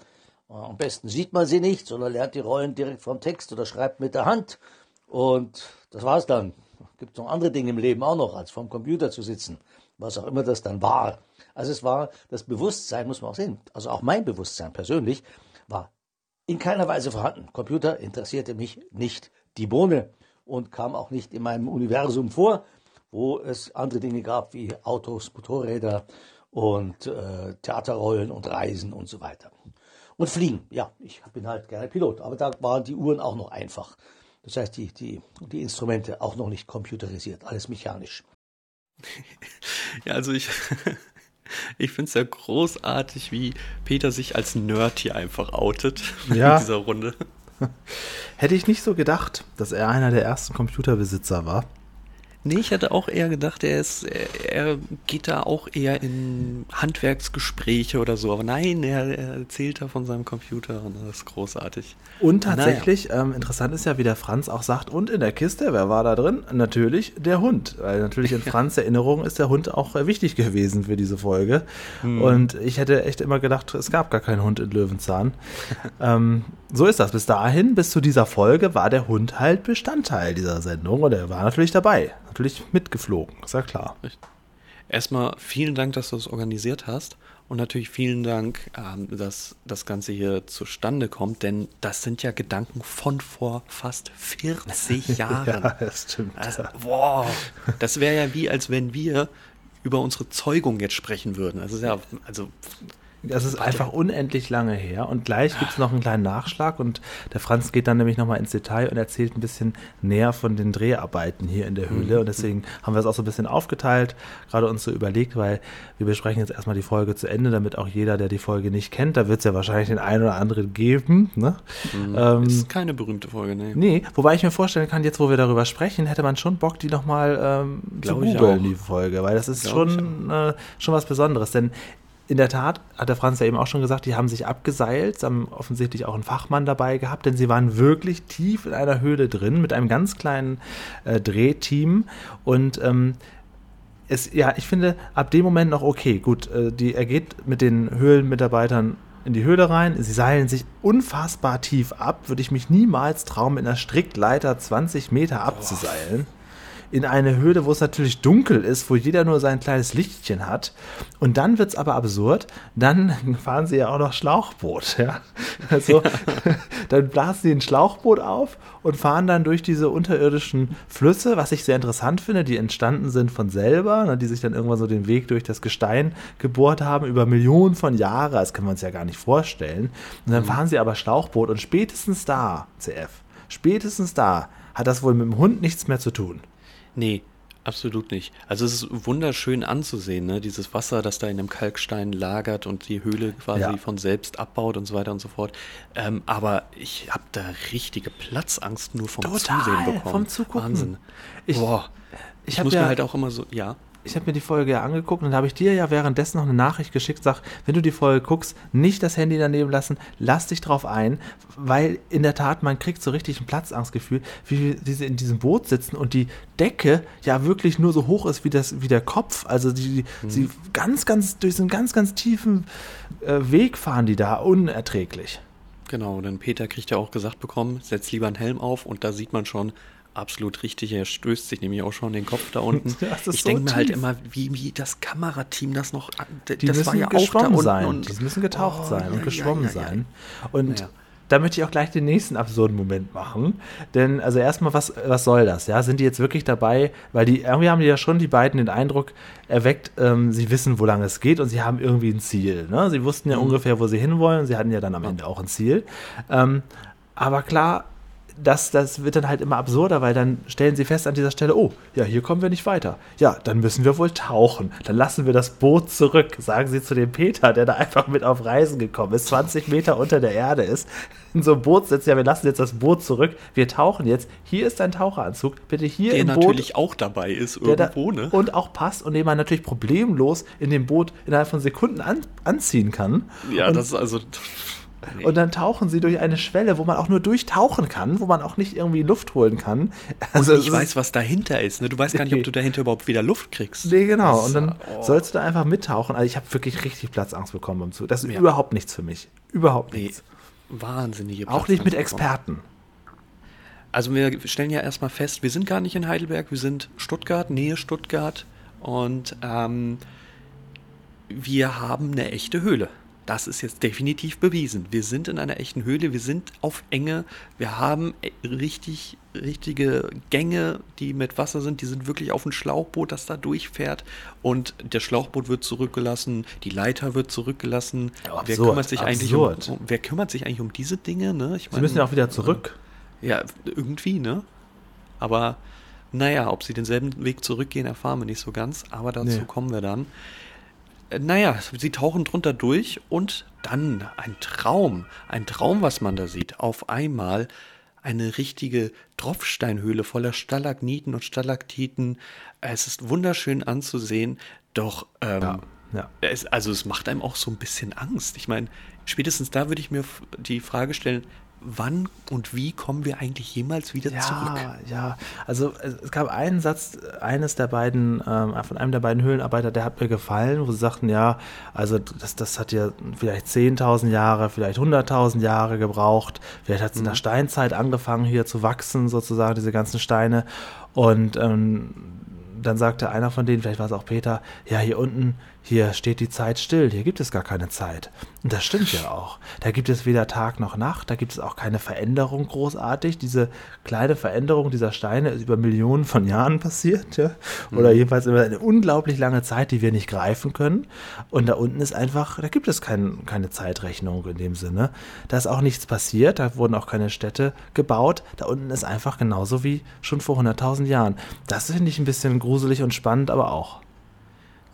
Am besten sieht man sie nicht, sondern lernt die Rollen direkt vom Text oder schreibt mit der Hand. Und das war's dann. Gibt noch andere Dinge im Leben auch noch, als vom Computer zu sitzen. Was auch immer das dann war. Also es war das Bewusstsein, muss man auch sehen. Also auch mein Bewusstsein persönlich war in keiner Weise vorhanden. Computer interessierte mich nicht die Bohne und kam auch nicht in meinem Universum vor wo es andere Dinge gab wie Autos, Motorräder und äh, Theaterrollen und Reisen und so weiter. Und Fliegen, ja, ich bin halt gerne Pilot, aber da waren die Uhren auch noch einfach. Das heißt, die, die, die Instrumente auch noch nicht computerisiert, alles mechanisch. Ja, also ich, ich finde es ja großartig, wie Peter sich als Nerd hier einfach outet ja. in dieser Runde. Hätte ich nicht so gedacht, dass er einer der ersten Computerbesitzer war. Nee, ich hatte auch eher gedacht, er ist, er geht da auch eher in Handwerksgespräche oder so. Aber nein, er, er erzählt da von seinem Computer und das ist großartig. Und tatsächlich, naja. ähm, interessant ist ja, wie der Franz auch sagt, und in der Kiste, wer war da drin? Natürlich der Hund. Weil natürlich in Franz Erinnerung ist der Hund auch äh, wichtig gewesen für diese Folge. Hm. Und ich hätte echt immer gedacht, es gab gar keinen Hund in Löwenzahn. ähm, so ist das. Bis dahin, bis zu dieser Folge, war der Hund halt Bestandteil dieser Sendung und er war natürlich dabei natürlich mitgeflogen, ist ja klar. erstmal vielen Dank, dass du es organisiert hast. Und natürlich vielen Dank, ähm, dass das Ganze hier zustande kommt, denn das sind ja Gedanken von vor fast 40 Jahren. ja, das stimmt. Also, boah, das wäre ja wie, als wenn wir über unsere Zeugung jetzt sprechen würden. Also, ja, also das ist einfach unendlich lange her. Und gleich gibt es noch einen kleinen Nachschlag. Und der Franz geht dann nämlich nochmal ins Detail und erzählt ein bisschen näher von den Dreharbeiten hier in der Höhle. Und deswegen haben wir es auch so ein bisschen aufgeteilt, gerade uns so überlegt, weil wir besprechen jetzt erstmal die Folge zu Ende, damit auch jeder, der die Folge nicht kennt, da wird es ja wahrscheinlich den einen oder anderen geben. Ne? Mhm. Ähm, ist keine berühmte Folge, ne? Nee, wobei ich mir vorstellen kann, jetzt wo wir darüber sprechen, hätte man schon Bock, die nochmal ähm, zu googeln, die Folge, weil das ist Glaub schon, äh, schon was Besonderes. Denn in der Tat, hat der Franz ja eben auch schon gesagt, die haben sich abgeseilt, haben offensichtlich auch einen Fachmann dabei gehabt, denn sie waren wirklich tief in einer Höhle drin mit einem ganz kleinen äh, Drehteam und ähm, es, ja, ich finde ab dem Moment noch okay, gut, äh, die, er geht mit den Höhlenmitarbeitern in die Höhle rein. Sie seilen sich unfassbar tief ab. Würde ich mich niemals trauen, mit einer Strickleiter 20 Meter abzuseilen in eine Höhle, wo es natürlich dunkel ist, wo jeder nur sein kleines Lichtchen hat. Und dann wird es aber absurd. Dann fahren sie ja auch noch Schlauchboot. Ja? Also, dann blasen sie ein Schlauchboot auf und fahren dann durch diese unterirdischen Flüsse, was ich sehr interessant finde, die entstanden sind von selber, ne, die sich dann irgendwann so den Weg durch das Gestein gebohrt haben, über Millionen von Jahren. Das kann man uns ja gar nicht vorstellen. Und dann mhm. fahren sie aber Schlauchboot und spätestens da, CF, spätestens da hat das wohl mit dem Hund nichts mehr zu tun. Nee, absolut nicht. Also es ist wunderschön anzusehen, ne? dieses Wasser, das da in dem Kalkstein lagert und die Höhle quasi ja. von selbst abbaut und so weiter und so fort. Ähm, aber ich habe da richtige Platzangst nur vom Total, Zusehen bekommen. vom Zugucken. Wahnsinn. Ich, Boah. Ich, ich muss ja, mir halt auch immer so, ja ich habe mir die Folge ja angeguckt und habe ich dir ja währenddessen noch eine Nachricht geschickt, sag, wenn du die Folge guckst, nicht das Handy daneben lassen, lass dich drauf ein, weil in der Tat, man kriegt so richtig ein Platzangstgefühl, wie, wie sie in diesem Boot sitzen und die Decke ja wirklich nur so hoch ist wie, das, wie der Kopf. Also die, mhm. sie ganz, ganz, durch so einen ganz, ganz tiefen äh, Weg fahren die da, unerträglich. Genau, denn Peter kriegt ja auch gesagt bekommen, setz lieber einen Helm auf und da sieht man schon, absolut richtig. Er stößt sich nämlich auch schon den Kopf da unten. ich so denke mir halt immer, wie, wie das Kamerateam das noch. Die das war ja auch da unten. Sein. Und, die müssen getaucht oh, sein ja, und geschwommen ja, ja, sein. Und da möchte ich auch gleich den nächsten absurden Moment machen. Denn, also erstmal, was, was soll das? Ja, sind die jetzt wirklich dabei? Weil die, irgendwie haben die ja schon die beiden den Eindruck erweckt, ähm, sie wissen, wo lange es geht und sie haben irgendwie ein Ziel. Ne? Sie wussten ja mhm. ungefähr, wo sie hinwollen. Sie hatten ja dann am Ende auch ein Ziel. Ähm, aber klar, das, das wird dann halt immer absurder, weil dann stellen sie fest an dieser Stelle, oh, ja, hier kommen wir nicht weiter. Ja, dann müssen wir wohl tauchen. Dann lassen wir das Boot zurück, sagen sie zu dem Peter, der da einfach mit auf Reisen gekommen ist, 20 Meter unter der Erde ist, in so einem Boot sitzt, ja, wir lassen jetzt das Boot zurück, wir tauchen jetzt. Hier ist dein Taucheranzug, bitte hier der im Boot. Der natürlich auch dabei ist irgendwo, da, ne? Und auch passt und den man natürlich problemlos in dem Boot innerhalb von Sekunden an, anziehen kann. Ja, und das ist also Nee. Und dann tauchen sie durch eine Schwelle, wo man auch nur durchtauchen kann, wo man auch nicht irgendwie Luft holen kann. Also ich weiß, was dahinter ist. Ne? Du weißt gar nicht, ob du dahinter überhaupt wieder Luft kriegst. Nee, genau. Das, und dann oh. sollst du da einfach mittauchen. Also ich habe wirklich richtig Platzangst bekommen beim Zug. Das ist ja. überhaupt nichts für mich. Überhaupt nee. nichts. Wahnsinnige Auch nicht mit Experten. Also wir stellen ja erstmal fest, wir sind gar nicht in Heidelberg, wir sind Stuttgart, Nähe Stuttgart. Und ähm, wir haben eine echte Höhle das ist jetzt definitiv bewiesen. Wir sind in einer echten Höhle, wir sind auf Enge, wir haben e, richtig, richtige Gänge, die mit Wasser sind, die sind wirklich auf ein Schlauchboot, das da durchfährt und der Schlauchboot wird zurückgelassen, die Leiter wird zurückgelassen. Ja, absurd, wer kümmert sich eigentlich um, um, wer kümmert sich eigentlich um diese Dinge, ne? Ich mein, sie müssen ja auch wieder zurück. Ja, irgendwie, ne? Aber naja, ob sie denselben Weg zurückgehen, erfahren wir nicht so ganz, aber dazu nee. kommen wir dann. Naja, sie tauchen drunter durch und dann ein Traum, ein Traum, was man da sieht. Auf einmal eine richtige Tropfsteinhöhle voller Stalagniten und Stalaktiten. Es ist wunderschön anzusehen, doch ähm, ja, ja. Es, also es macht einem auch so ein bisschen Angst. Ich meine, spätestens da würde ich mir die Frage stellen, wann und wie kommen wir eigentlich jemals wieder ja, zurück? Ja, also es gab einen Satz eines der beiden, ähm, von einem der beiden Höhlenarbeiter, der hat mir gefallen, wo sie sagten, ja, also das, das hat ja vielleicht 10.000 Jahre, vielleicht 100.000 Jahre gebraucht, vielleicht hat es mhm. in der Steinzeit angefangen hier zu wachsen, sozusagen, diese ganzen Steine und ähm, dann sagte einer von denen, vielleicht war es auch Peter, ja, hier unten, hier steht die Zeit still, hier gibt es gar keine Zeit. Und das stimmt ja auch. Da gibt es weder Tag noch Nacht, da gibt es auch keine Veränderung großartig. Diese kleine Veränderung dieser Steine ist über Millionen von Jahren passiert, ja. Oder mhm. jedenfalls über eine unglaublich lange Zeit, die wir nicht greifen können. Und da unten ist einfach, da gibt es kein, keine Zeitrechnung in dem Sinne. Da ist auch nichts passiert, da wurden auch keine Städte gebaut. Da unten ist einfach genauso wie schon vor 100.000 Jahren. Das finde ich ein bisschen gruselig und spannend, aber auch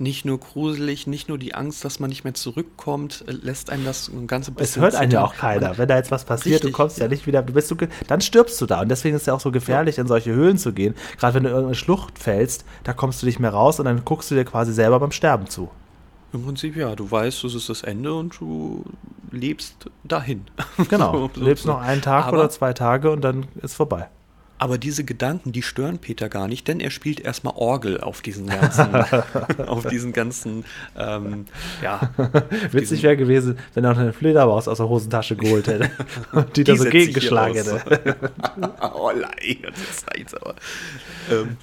nicht nur gruselig, nicht nur die Angst, dass man nicht mehr zurückkommt, äh, lässt einem das ein ganze bisschen. Es hört einen ja auch keiner. Wenn da jetzt was passiert, richtig, du kommst ja. ja nicht wieder, du bist du, dann stirbst du da. Und deswegen ist es ja auch so gefährlich, ja. in solche Höhlen zu gehen. Gerade wenn du in irgendeine Schlucht fällst, da kommst du nicht mehr raus und dann guckst du dir quasi selber beim Sterben zu. Im Prinzip ja, du weißt, das ist das Ende und du lebst dahin. Genau, du lebst noch einen Tag Aber oder zwei Tage und dann ist vorbei. Aber diese Gedanken, die stören Peter gar nicht, denn er spielt erstmal Orgel auf diesen ganzen, auf diesen ganzen, ähm, ja. Witzig wäre gewesen, wenn er noch eine Fledermaus aus der Hosentasche geholt hätte und die, die da so gegengeschlagen hätte. oh, nein, das ist aber. Ähm,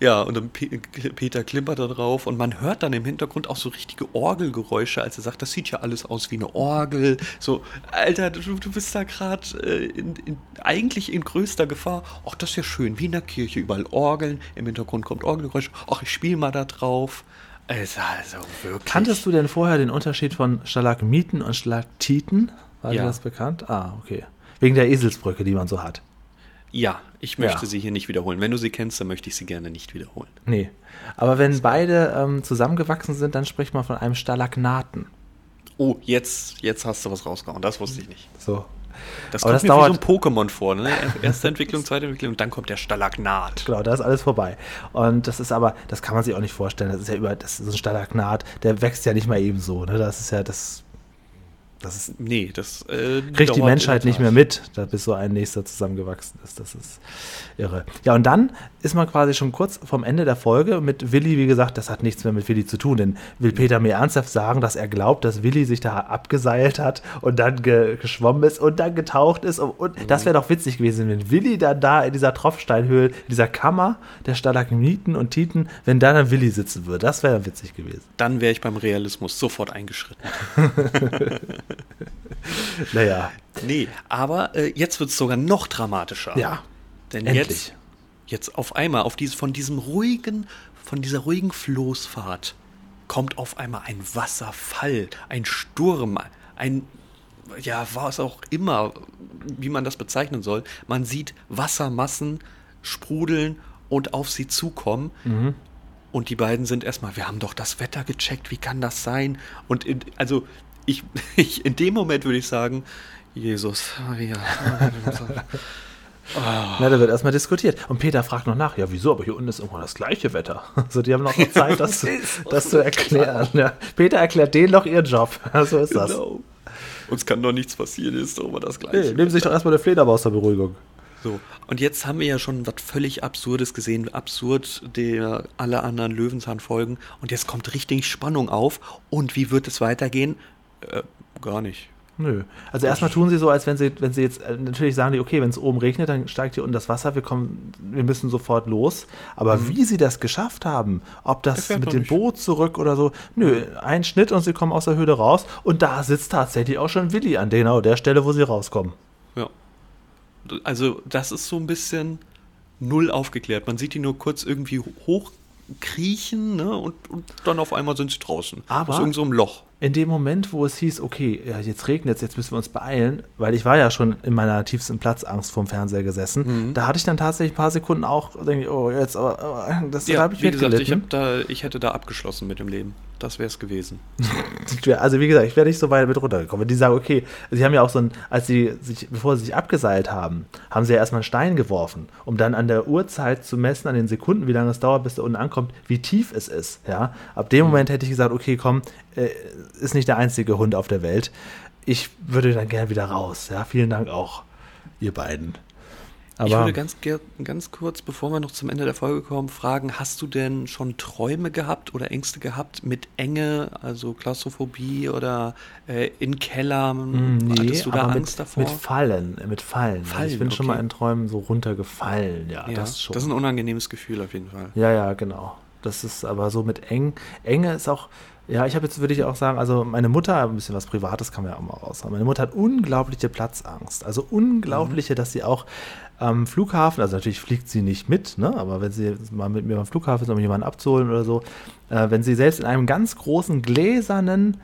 ja, und dann Peter klimpert da drauf und man hört dann im Hintergrund auch so richtige Orgelgeräusche, als er sagt, das sieht ja alles aus wie eine Orgel. So, Alter, du, du bist da gerade äh, eigentlich in größter Gefahr. Ach, das ist ja schön, wie in der Kirche, überall Orgeln, im Hintergrund kommt Orgelgeräusche. Ach, ich spiele mal da drauf. Also, wirklich. Kanntest du denn vorher den Unterschied von Stalagmiten und Stalaktiten? War ja. dir das bekannt? Ah, okay. Wegen der Eselsbrücke, die man so hat. Ja, ich möchte ja. sie hier nicht wiederholen. Wenn du sie kennst, dann möchte ich sie gerne nicht wiederholen. Nee. Aber wenn beide ähm, zusammengewachsen sind, dann spricht man von einem Stalagnaten. Oh, jetzt, jetzt hast du was rausgehauen. Das wusste ich nicht. So. Das Aber kommt das mir dauert, wie so ein Pokémon vor. Ne? Erste Entwicklung, zweite Entwicklung und dann kommt der Stalagnat. Genau, da ist alles vorbei. Und das ist aber, das kann man sich auch nicht vorstellen. Das ist ja über, das ist ein Stalagnat, der wächst ja nicht mal eben so. Ne? Das ist ja, das das ist, nee, das äh, kriegt die Menschheit nicht mehr mit, da bis so ein nächster zusammengewachsen ist. Das ist irre. Ja, und dann ist man quasi schon kurz vom Ende der Folge mit Willi, wie gesagt, das hat nichts mehr mit Willi zu tun, denn will Peter mir ernsthaft sagen, dass er glaubt, dass Willi sich da abgeseilt hat und dann ge geschwommen ist und dann getaucht ist. Und, und mhm. das wäre doch witzig gewesen, wenn Willi dann da in dieser Tropfsteinhöhle, in dieser Kammer der Stalagmiten und Titen, wenn da dann Willi sitzen würde. Das wäre witzig gewesen. Dann wäre ich beim Realismus sofort eingeschritten. naja. Nee, aber äh, jetzt wird es sogar noch dramatischer. Ja. Denn endlich. jetzt, jetzt auf einmal, auf dieses, von diesem ruhigen, von dieser ruhigen Floßfahrt kommt auf einmal ein Wasserfall, ein Sturm, ein, ja, was auch immer, wie man das bezeichnen soll. Man sieht Wassermassen sprudeln und auf sie zukommen. Mhm. Und die beiden sind erstmal, wir haben doch das Wetter gecheckt, wie kann das sein? Und in, also ich, ich, in dem Moment würde ich sagen, Jesus, Maria. Oh. Na, da wird erstmal diskutiert. Und Peter fragt noch nach, ja, wieso? Aber hier unten ist irgendwo das gleiche Wetter. Also die haben noch Zeit, das, das zu erklären. Ja. Peter erklärt denen noch ihren Job. So ist das. Genau. Uns kann doch nichts passieren, ist doch immer das Gleiche. Nee, nehmen Sie sich doch erstmal eine Fledermaus zur Beruhigung. So, und jetzt haben wir ja schon was völlig Absurdes gesehen, absurd der alle anderen Löwenzahn folgen. Und jetzt kommt richtig Spannung auf. Und wie wird es weitergehen? Äh, gar nicht. Nö. Also erstmal tun sie so, als wenn sie, wenn sie jetzt, äh, natürlich sagen die, okay, wenn es oben regnet, dann steigt hier unten das Wasser, wir kommen, wir müssen sofort los. Aber mhm. wie sie das geschafft haben, ob das mit dem nicht. Boot zurück oder so, nö, ein Schnitt und sie kommen aus der Höhle raus und da sitzt tatsächlich auch schon Willi an genau der Stelle, wo sie rauskommen. Ja. Also das ist so ein bisschen null aufgeklärt. Man sieht die nur kurz irgendwie hochkriechen ne? und, und dann auf einmal sind sie draußen. Aber aus irgendeinem so Loch in dem Moment, wo es hieß, okay, ja, jetzt regnet es, jetzt müssen wir uns beeilen, weil ich war ja schon in meiner tiefsten Platzangst vorm Fernseher gesessen, mhm. da hatte ich dann tatsächlich ein paar Sekunden auch, denke ich, oh, jetzt, aber, aber das ja, habe ich wie gesagt, ich, da, ich hätte da abgeschlossen mit dem Leben. Das wäre es gewesen. also wie gesagt, ich wäre nicht so weit mit runtergekommen. Wenn die sagen, okay, sie haben ja auch so ein, als sie sich, bevor sie sich abgeseilt haben, haben sie ja erstmal einen Stein geworfen, um dann an der Uhrzeit zu messen, an den Sekunden, wie lange es dauert, bis der unten ankommt, wie tief es ist. Ja, ab dem mhm. Moment hätte ich gesagt, okay, komm, äh, ist nicht der einzige Hund auf der Welt. Ich würde dann gerne wieder raus. Ja, vielen Dank auch, ihr beiden. Aber ich würde ganz, ganz kurz, bevor wir noch zum Ende der Folge kommen, fragen, hast du denn schon Träume gehabt oder Ängste gehabt mit Enge, also Klaustrophobie oder äh, in Kellern? Mm, nee, Hattest du da Angst mit, davor? Mit Fallen, mit Fallen. Fallen also ich bin okay. schon mal in Träumen so runtergefallen, ja, ja, das schon. Das ist ein unangenehmes Gefühl auf jeden Fall. Ja, ja, genau. Das ist aber so mit eng. Enge ist auch, ja, ich habe jetzt, würde ich auch sagen, also meine Mutter, ein bisschen was Privates kann man ja auch mal raus haben. Meine Mutter hat unglaubliche Platzangst. Also unglaubliche, mhm. dass sie auch am Flughafen, also natürlich fliegt sie nicht mit, ne, aber wenn sie mal mit mir am Flughafen ist, um jemanden abzuholen oder so, äh, wenn sie selbst in einem ganz großen gläsernen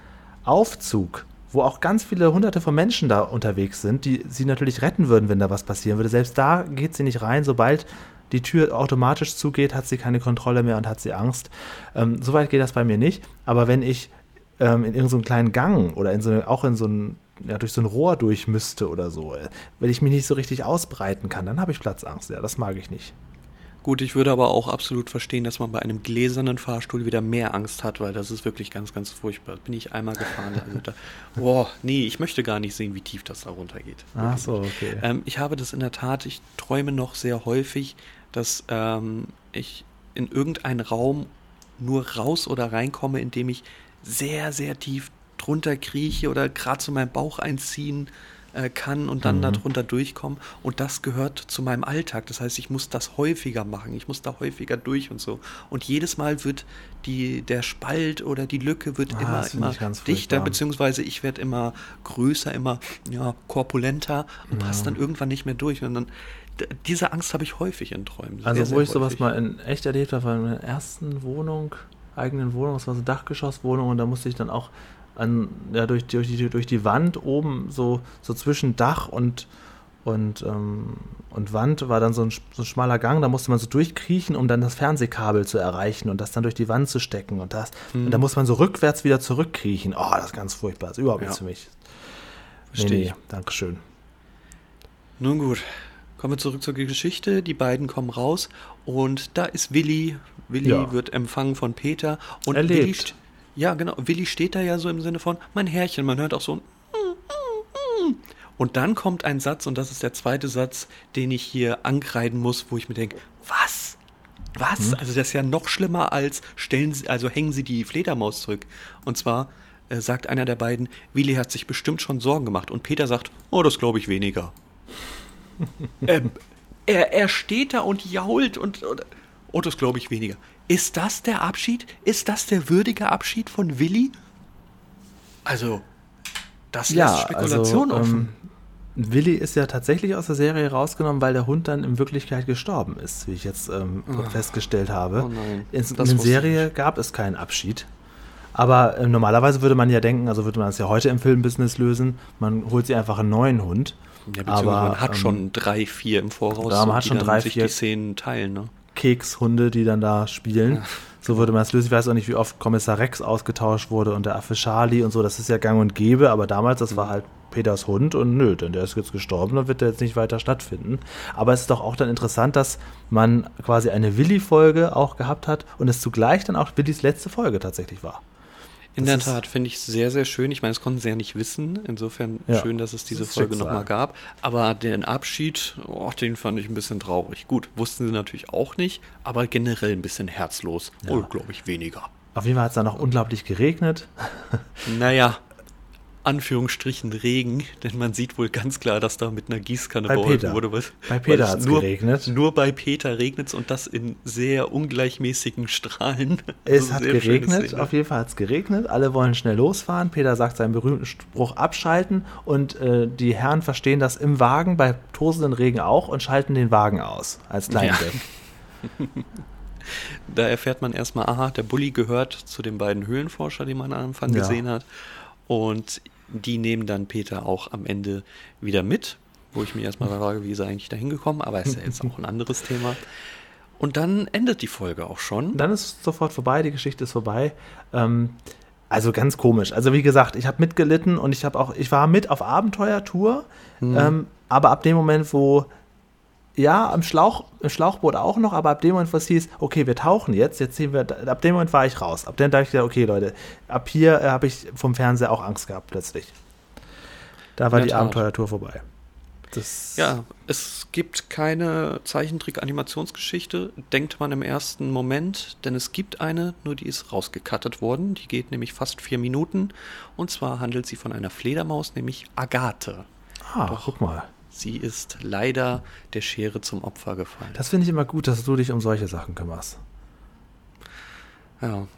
Aufzug, wo auch ganz viele hunderte von Menschen da unterwegs sind, die sie natürlich retten würden, wenn da was passieren würde, selbst da geht sie nicht rein, sobald die Tür automatisch zugeht, hat sie keine Kontrolle mehr und hat sie Angst. Ähm, Soweit geht das bei mir nicht. Aber wenn ich ähm, in irgendeinen kleinen Gang oder in so auch in so ein, ja, durch so ein Rohr durch müsste oder so, wenn ich mich nicht so richtig ausbreiten kann, dann habe ich Platzangst. Ja, das mag ich nicht. Gut, ich würde aber auch absolut verstehen, dass man bei einem gläsernen Fahrstuhl wieder mehr Angst hat, weil das ist wirklich ganz, ganz furchtbar. Bin ich einmal gefahren. Also da, boah, nee, ich möchte gar nicht sehen, wie tief das da runtergeht. Ach so, okay. Ähm, ich habe das in der Tat, ich träume noch sehr häufig, dass ähm, ich in irgendeinen Raum nur raus oder reinkomme, indem ich sehr, sehr tief drunter krieche oder gerade zu meinem Bauch einziehen äh, kann und dann mhm. darunter durchkommen. Und das gehört zu meinem Alltag. Das heißt, ich muss das häufiger machen. Ich muss da häufiger durch und so. Und jedes Mal wird die, der Spalt oder die Lücke wird ah, immer, immer dichter, beziehungsweise ich werde immer größer, immer ja, korpulenter und ja. passe dann irgendwann nicht mehr durch. Und dann diese Angst habe ich häufig in Träumen. Sehr, also wo ich sowas mal in echt erlebt habe, war in meiner ersten Wohnung, eigenen Wohnung, das war so Dachgeschosswohnung und da musste ich dann auch an, ja, durch, durch, die, durch die Wand oben, so, so zwischen Dach und, und, ähm, und Wand war dann so ein, so ein schmaler Gang, da musste man so durchkriechen, um dann das Fernsehkabel zu erreichen und das dann durch die Wand zu stecken und das. Mhm. Und da muss man so rückwärts wieder zurückkriechen. Oh, das ist ganz furchtbar. Das ist überhaupt ja. nichts für mich. Verstehe. Nee, nee, Dankeschön. Nun gut, Kommen wir zurück zur Geschichte. Die beiden kommen raus und da ist Willi. Willi ja. wird empfangen von Peter und er Willi, ja genau, Willi steht da ja so im Sinne von mein Herrchen. Man hört auch so ein und dann kommt ein Satz und das ist der zweite Satz, den ich hier ankreiden muss, wo ich mir denke, was? Was? Hm. Also das ist ja noch schlimmer als stellen Sie, also hängen Sie die Fledermaus zurück. Und zwar äh, sagt einer der beiden, Willi hat sich bestimmt schon Sorgen gemacht und Peter sagt, oh, das glaube ich weniger ähm, er, er steht da und jault und, und das glaube ich weniger. Ist das der Abschied? Ist das der würdige Abschied von Willi? Also, das ja, lässt Spekulation also, offen. Ähm, Willi ist ja tatsächlich aus der Serie rausgenommen, weil der Hund dann in Wirklichkeit gestorben ist, wie ich jetzt ähm, oh. festgestellt habe. Oh nein, in, in der Serie gab es keinen Abschied. Aber äh, normalerweise würde man ja denken, also würde man das ja heute im Filmbusiness lösen, man holt sich einfach einen neuen Hund ja, aber man hat ähm, schon drei, vier im Voraus, da, man hat schon drei, vier die Szenen teilen. Ne? Kekshunde, die dann da spielen. Ja. So würde man es lösen. Ich weiß auch nicht, wie oft Kommissar Rex ausgetauscht wurde und der Affe Charlie und so. Das ist ja gang und gäbe, aber damals, das war halt Peters Hund und nö, denn der ist jetzt gestorben, dann wird der jetzt nicht weiter stattfinden. Aber es ist doch auch dann interessant, dass man quasi eine Willi-Folge auch gehabt hat und es zugleich dann auch Willis letzte Folge tatsächlich war. In der Tat, finde ich sehr, sehr schön. Ich meine, das konnten sie ja nicht wissen. Insofern ja, schön, dass es diese das Folge nochmal gab. Aber den Abschied, oh, den fand ich ein bisschen traurig. Gut, wussten sie natürlich auch nicht, aber generell ein bisschen herzlos. Ja. Oh, glaube ich, weniger. Auf jeden Fall hat es dann noch unglaublich geregnet. Naja, Anführungsstrichen Regen, denn man sieht wohl ganz klar, dass da mit einer Gießkanne bei beholfen wurde. Was, bei Peter hat es geregnet. Nur bei Peter regnet es und das in sehr ungleichmäßigen Strahlen. Es hat geregnet, auf jeden Fall hat es geregnet. Alle wollen schnell losfahren. Peter sagt seinen berühmten Spruch abschalten und äh, die Herren verstehen das im Wagen bei tosenden Regen auch und schalten den Wagen aus als Kleindeck. Ja. da erfährt man erstmal, aha, der Bulli gehört zu den beiden Höhlenforscher, die man am Anfang ja. gesehen hat. Und die nehmen dann Peter auch am Ende wieder mit, wo ich mich erstmal frage, wie ist er eigentlich da hingekommen, aber ist ja jetzt auch ein anderes Thema. Und dann endet die Folge auch schon. Dann ist es sofort vorbei, die Geschichte ist vorbei. Ähm, also ganz komisch. Also wie gesagt, ich habe mitgelitten und ich habe auch, ich war mit auf Abenteuertour, hm. ähm, aber ab dem Moment, wo ja, am Schlauch, im Schlauchboot auch noch, aber ab dem Moment, was hieß, okay, wir tauchen jetzt, jetzt sehen wir, ab dem Moment war ich raus. Ab dem dachte ich, okay, Leute, ab hier äh, habe ich vom Fernseher auch Angst gehabt, plötzlich. Da war die Tat. Abenteuertour vorbei. Das ja, es gibt keine Zeichentrick-Animationsgeschichte, denkt man im ersten Moment, denn es gibt eine, nur die ist rausgekattet worden. Die geht nämlich fast vier Minuten. Und zwar handelt sie von einer Fledermaus, nämlich Agathe. Ah, Doch guck mal. Sie ist leider der Schere zum Opfer gefallen. Das finde ich immer gut, dass du dich um solche Sachen kümmerst. Ja,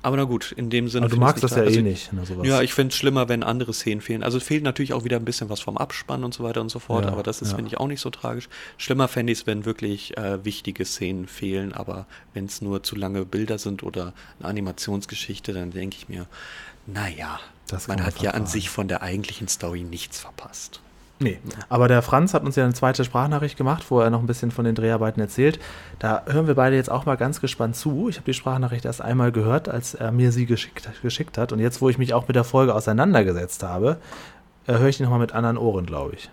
aber na gut, in dem Sinne. Aber du magst das ja also, eh nicht. Ne, ja, ich finde es schlimmer, wenn andere Szenen fehlen. Also es fehlt natürlich auch wieder ein bisschen was vom Abspann und so weiter und so fort, ja, aber das ist, ja. finde ich, auch nicht so tragisch. Schlimmer fände ich es, wenn wirklich äh, wichtige Szenen fehlen, aber wenn es nur zu lange Bilder sind oder eine Animationsgeschichte, dann denke ich mir, naja, man hat ja an sich von der eigentlichen Story nichts verpasst. Nee, aber der Franz hat uns ja eine zweite Sprachnachricht gemacht, wo er noch ein bisschen von den Dreharbeiten erzählt. Da hören wir beide jetzt auch mal ganz gespannt zu. Ich habe die Sprachnachricht erst einmal gehört, als er mir sie geschickt, geschickt hat. Und jetzt, wo ich mich auch mit der Folge auseinandergesetzt habe, äh, höre ich die nochmal mit anderen Ohren, glaube ich.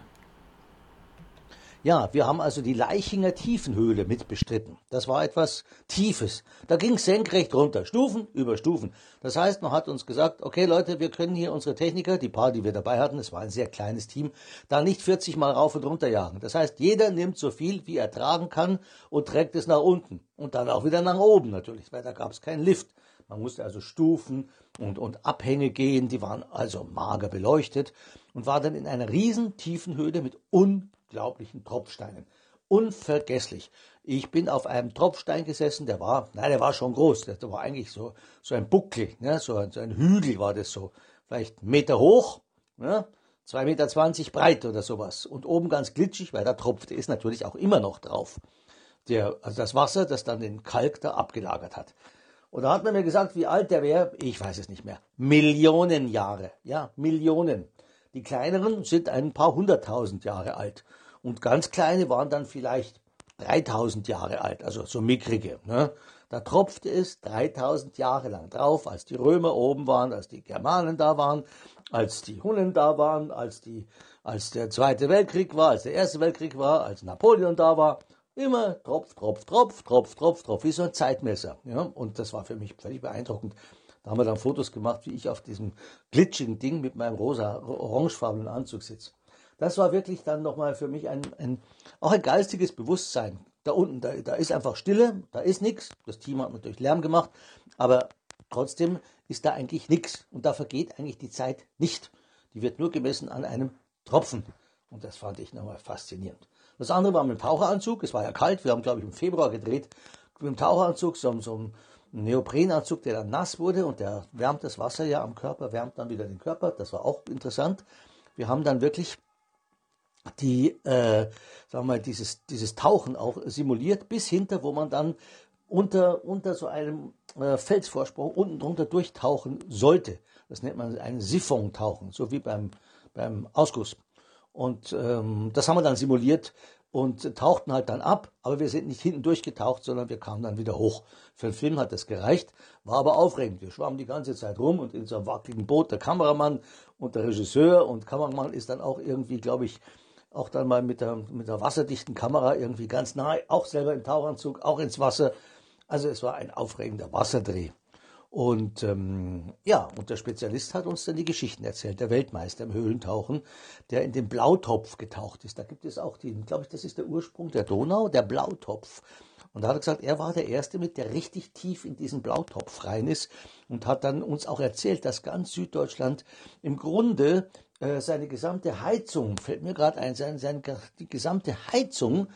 Ja, wir haben also die Leichinger Tiefenhöhle mit bestritten. Das war etwas Tiefes. Da ging es senkrecht runter, Stufen über Stufen. Das heißt, man hat uns gesagt, okay Leute, wir können hier unsere Techniker, die paar, die wir dabei hatten, es war ein sehr kleines Team, da nicht 40 Mal rauf und runter jagen. Das heißt, jeder nimmt so viel, wie er tragen kann und trägt es nach unten. Und dann auch wieder nach oben natürlich, weil da gab es keinen Lift. Man musste also Stufen und, und Abhänge gehen, die waren also mager beleuchtet und war dann in einer riesen Tiefenhöhle mit un unglaublichen Tropfsteinen. Unvergesslich. Ich bin auf einem Tropfstein gesessen, der war, nein, der war schon groß, der war eigentlich so, so ein Buckel, ne? so, ein, so ein Hügel war das so, vielleicht einen Meter hoch, ne? 2,20 Meter breit oder sowas. Und oben ganz glitschig, weil da tropfte ist natürlich auch immer noch drauf. Der, also das Wasser, das dann den Kalk da abgelagert hat. Und da hat man mir gesagt, wie alt der wäre. Ich weiß es nicht mehr. Millionen Jahre. Ja, Millionen. Die kleineren sind ein paar hunderttausend Jahre alt. Und ganz kleine waren dann vielleicht 3000 Jahre alt, also so mickrige. Ne? Da tropfte es 3000 Jahre lang drauf, als die Römer oben waren, als die Germanen da waren, als die Hunnen da waren, als, die, als der Zweite Weltkrieg war, als der Erste Weltkrieg war, als Napoleon da war. Immer Tropf, Tropf, Tropf, Tropf, Tropf, Tropf, wie so ein Zeitmesser. Ja? Und das war für mich völlig beeindruckend. Da haben wir dann Fotos gemacht, wie ich auf diesem glitschigen Ding mit meinem rosa, orangefarbenen Anzug sitze das war wirklich dann nochmal für mich ein, ein, auch ein geistiges Bewusstsein. Da unten, da, da ist einfach Stille, da ist nichts. Das Team hat natürlich Lärm gemacht, aber trotzdem ist da eigentlich nichts. Und da vergeht eigentlich die Zeit nicht. Die wird nur gemessen an einem Tropfen. Und das fand ich nochmal faszinierend. Das andere war mit dem Taucheranzug. Es war ja kalt. Wir haben, glaube ich, im Februar gedreht. Mit dem Taucheranzug, so, so Neoprenanzug, der dann nass wurde und der wärmt das Wasser ja am Körper, wärmt dann wieder den Körper. Das war auch interessant. Wir haben dann wirklich die, äh, sagen wir mal, dieses, dieses Tauchen auch simuliert, bis hinter, wo man dann unter, unter so einem äh, Felsvorsprung unten drunter durchtauchen sollte. Das nennt man ein Siphon-Tauchen, so wie beim, beim Ausguss. Und ähm, das haben wir dann simuliert und tauchten halt dann ab, aber wir sind nicht hinten durchgetaucht, sondern wir kamen dann wieder hoch. Für den Film hat das gereicht, war aber aufregend. Wir schwammen die ganze Zeit rum und in so einem wackeligen Boot der Kameramann und der Regisseur und Kameramann ist dann auch irgendwie, glaube ich, auch dann mal mit der, mit der wasserdichten Kamera irgendwie ganz nahe, auch selber im Tauchanzug, auch ins Wasser. Also es war ein aufregender Wasserdreh. Und ähm, ja, und der Spezialist hat uns dann die Geschichten erzählt, der Weltmeister im Höhlentauchen, der in den Blautopf getaucht ist. Da gibt es auch die, glaube ich, das ist der Ursprung der Donau, der Blautopf. Und da hat er gesagt, er war der Erste mit, der richtig tief in diesen Blautopf rein ist und hat dann uns auch erzählt, dass ganz Süddeutschland im Grunde äh, seine gesamte Heizung, fällt mir gerade ein, seine, seine, die gesamte Heizung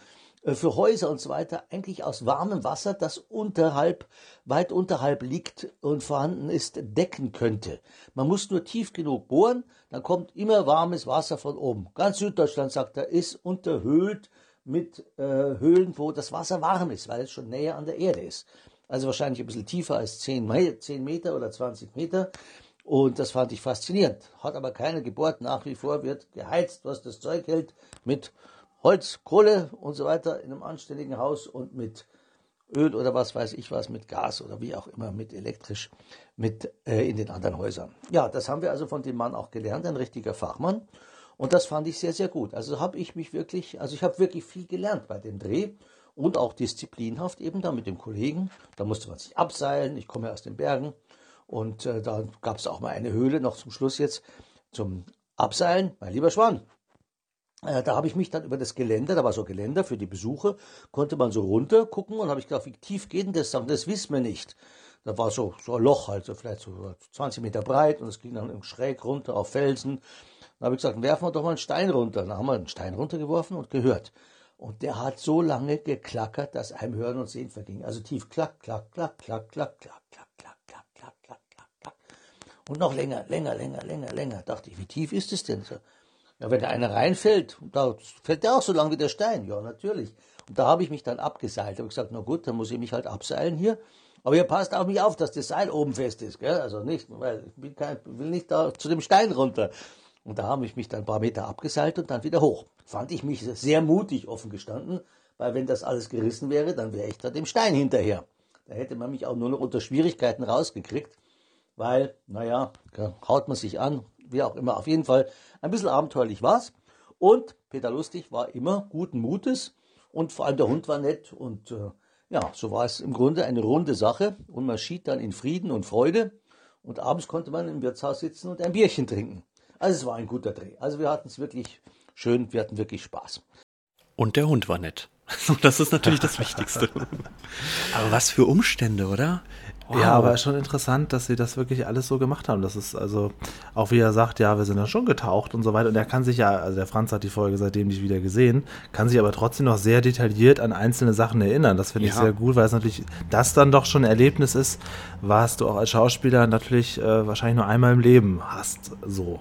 für Häuser und so weiter eigentlich aus warmem Wasser, das unterhalb, weit unterhalb liegt und vorhanden ist, decken könnte. Man muss nur tief genug bohren, dann kommt immer warmes Wasser von oben. Ganz Süddeutschland, sagt er, ist unterhöhlt mit äh, Höhlen, wo das Wasser warm ist, weil es schon näher an der Erde ist. Also wahrscheinlich ein bisschen tiefer als 10, 10 Meter oder 20 Meter. Und das fand ich faszinierend. Hat aber keine Geburt. Nach wie vor wird geheizt, was das Zeug hält, mit Holz, Kohle und so weiter in einem anständigen Haus und mit Öl oder was weiß ich was, mit Gas oder wie auch immer, mit elektrisch, mit äh, in den anderen Häusern. Ja, das haben wir also von dem Mann auch gelernt, ein richtiger Fachmann. Und das fand ich sehr, sehr gut. Also habe ich mich wirklich, also ich habe wirklich viel gelernt bei dem Dreh und auch disziplinhaft eben da mit dem Kollegen. Da musste man sich abseilen. Ich komme ja aus den Bergen. Und äh, da gab es auch mal eine Höhle noch zum Schluss jetzt zum Abseilen. Mein lieber Schwan, da habe ich mich dann über das Geländer, da war so Geländer für die Besucher, konnte man so runter gucken und habe ich gedacht, wie tief geht denn das? Das wissen wir nicht. Da war so, so ein Loch halt, so vielleicht so 20 Meter breit und es ging dann schräg runter auf Felsen. Dann habe ich gesagt, werfen wir doch mal einen Stein runter. Dann haben wir einen Stein runtergeworfen und gehört. Und der hat so lange geklackert, dass einem Hören und Sehen verging. Also tief klack, klack, klack, klack, klack, klack, klack, klack, klack, klack, klack, klack, klack. Und noch länger, länger, länger, länger, länger. Dachte ich, wie tief ist es denn? Ja, wenn da einer reinfällt, da fällt der auch so lang wie der Stein. Ja, natürlich. Und da habe ich mich dann abgeseilt. Habe gesagt, na gut, dann muss ich mich halt abseilen hier. Aber ihr passt auf mich auf, dass das Seil oben fest ist, gell? Also nicht, weil ich kein, will nicht da zu dem Stein runter. Und da habe ich mich dann ein paar Meter abgeseilt und dann wieder hoch. Fand ich mich sehr mutig offen gestanden, weil wenn das alles gerissen wäre, dann wäre ich da dem Stein hinterher. Da hätte man mich auch nur noch unter Schwierigkeiten rausgekriegt, weil, naja, haut man sich an, wie auch immer. Auf jeden Fall ein bisschen abenteuerlich war's. Und Peter Lustig war immer guten Mutes und vor allem der Hund war nett und äh, ja, so war es im Grunde eine runde Sache und man schied dann in Frieden und Freude und abends konnte man im Wirtshaus sitzen und ein Bierchen trinken. Also es war ein guter Dreh. Also wir hatten es wirklich schön, wir hatten wirklich Spaß. Und der Hund war nett. Das ist natürlich das Wichtigste. Aber was für Umstände, oder? Wow. Ja, aber schon interessant, dass sie das wirklich alles so gemacht haben. Das ist also, auch wie er sagt, ja, wir sind da schon getaucht und so weiter. Und er kann sich ja, also der Franz hat die Folge seitdem nicht wieder gesehen, kann sich aber trotzdem noch sehr detailliert an einzelne Sachen erinnern. Das finde ja. ich sehr gut, weil es natürlich das dann doch schon ein Erlebnis ist, was du auch als Schauspieler natürlich äh, wahrscheinlich nur einmal im Leben hast. So.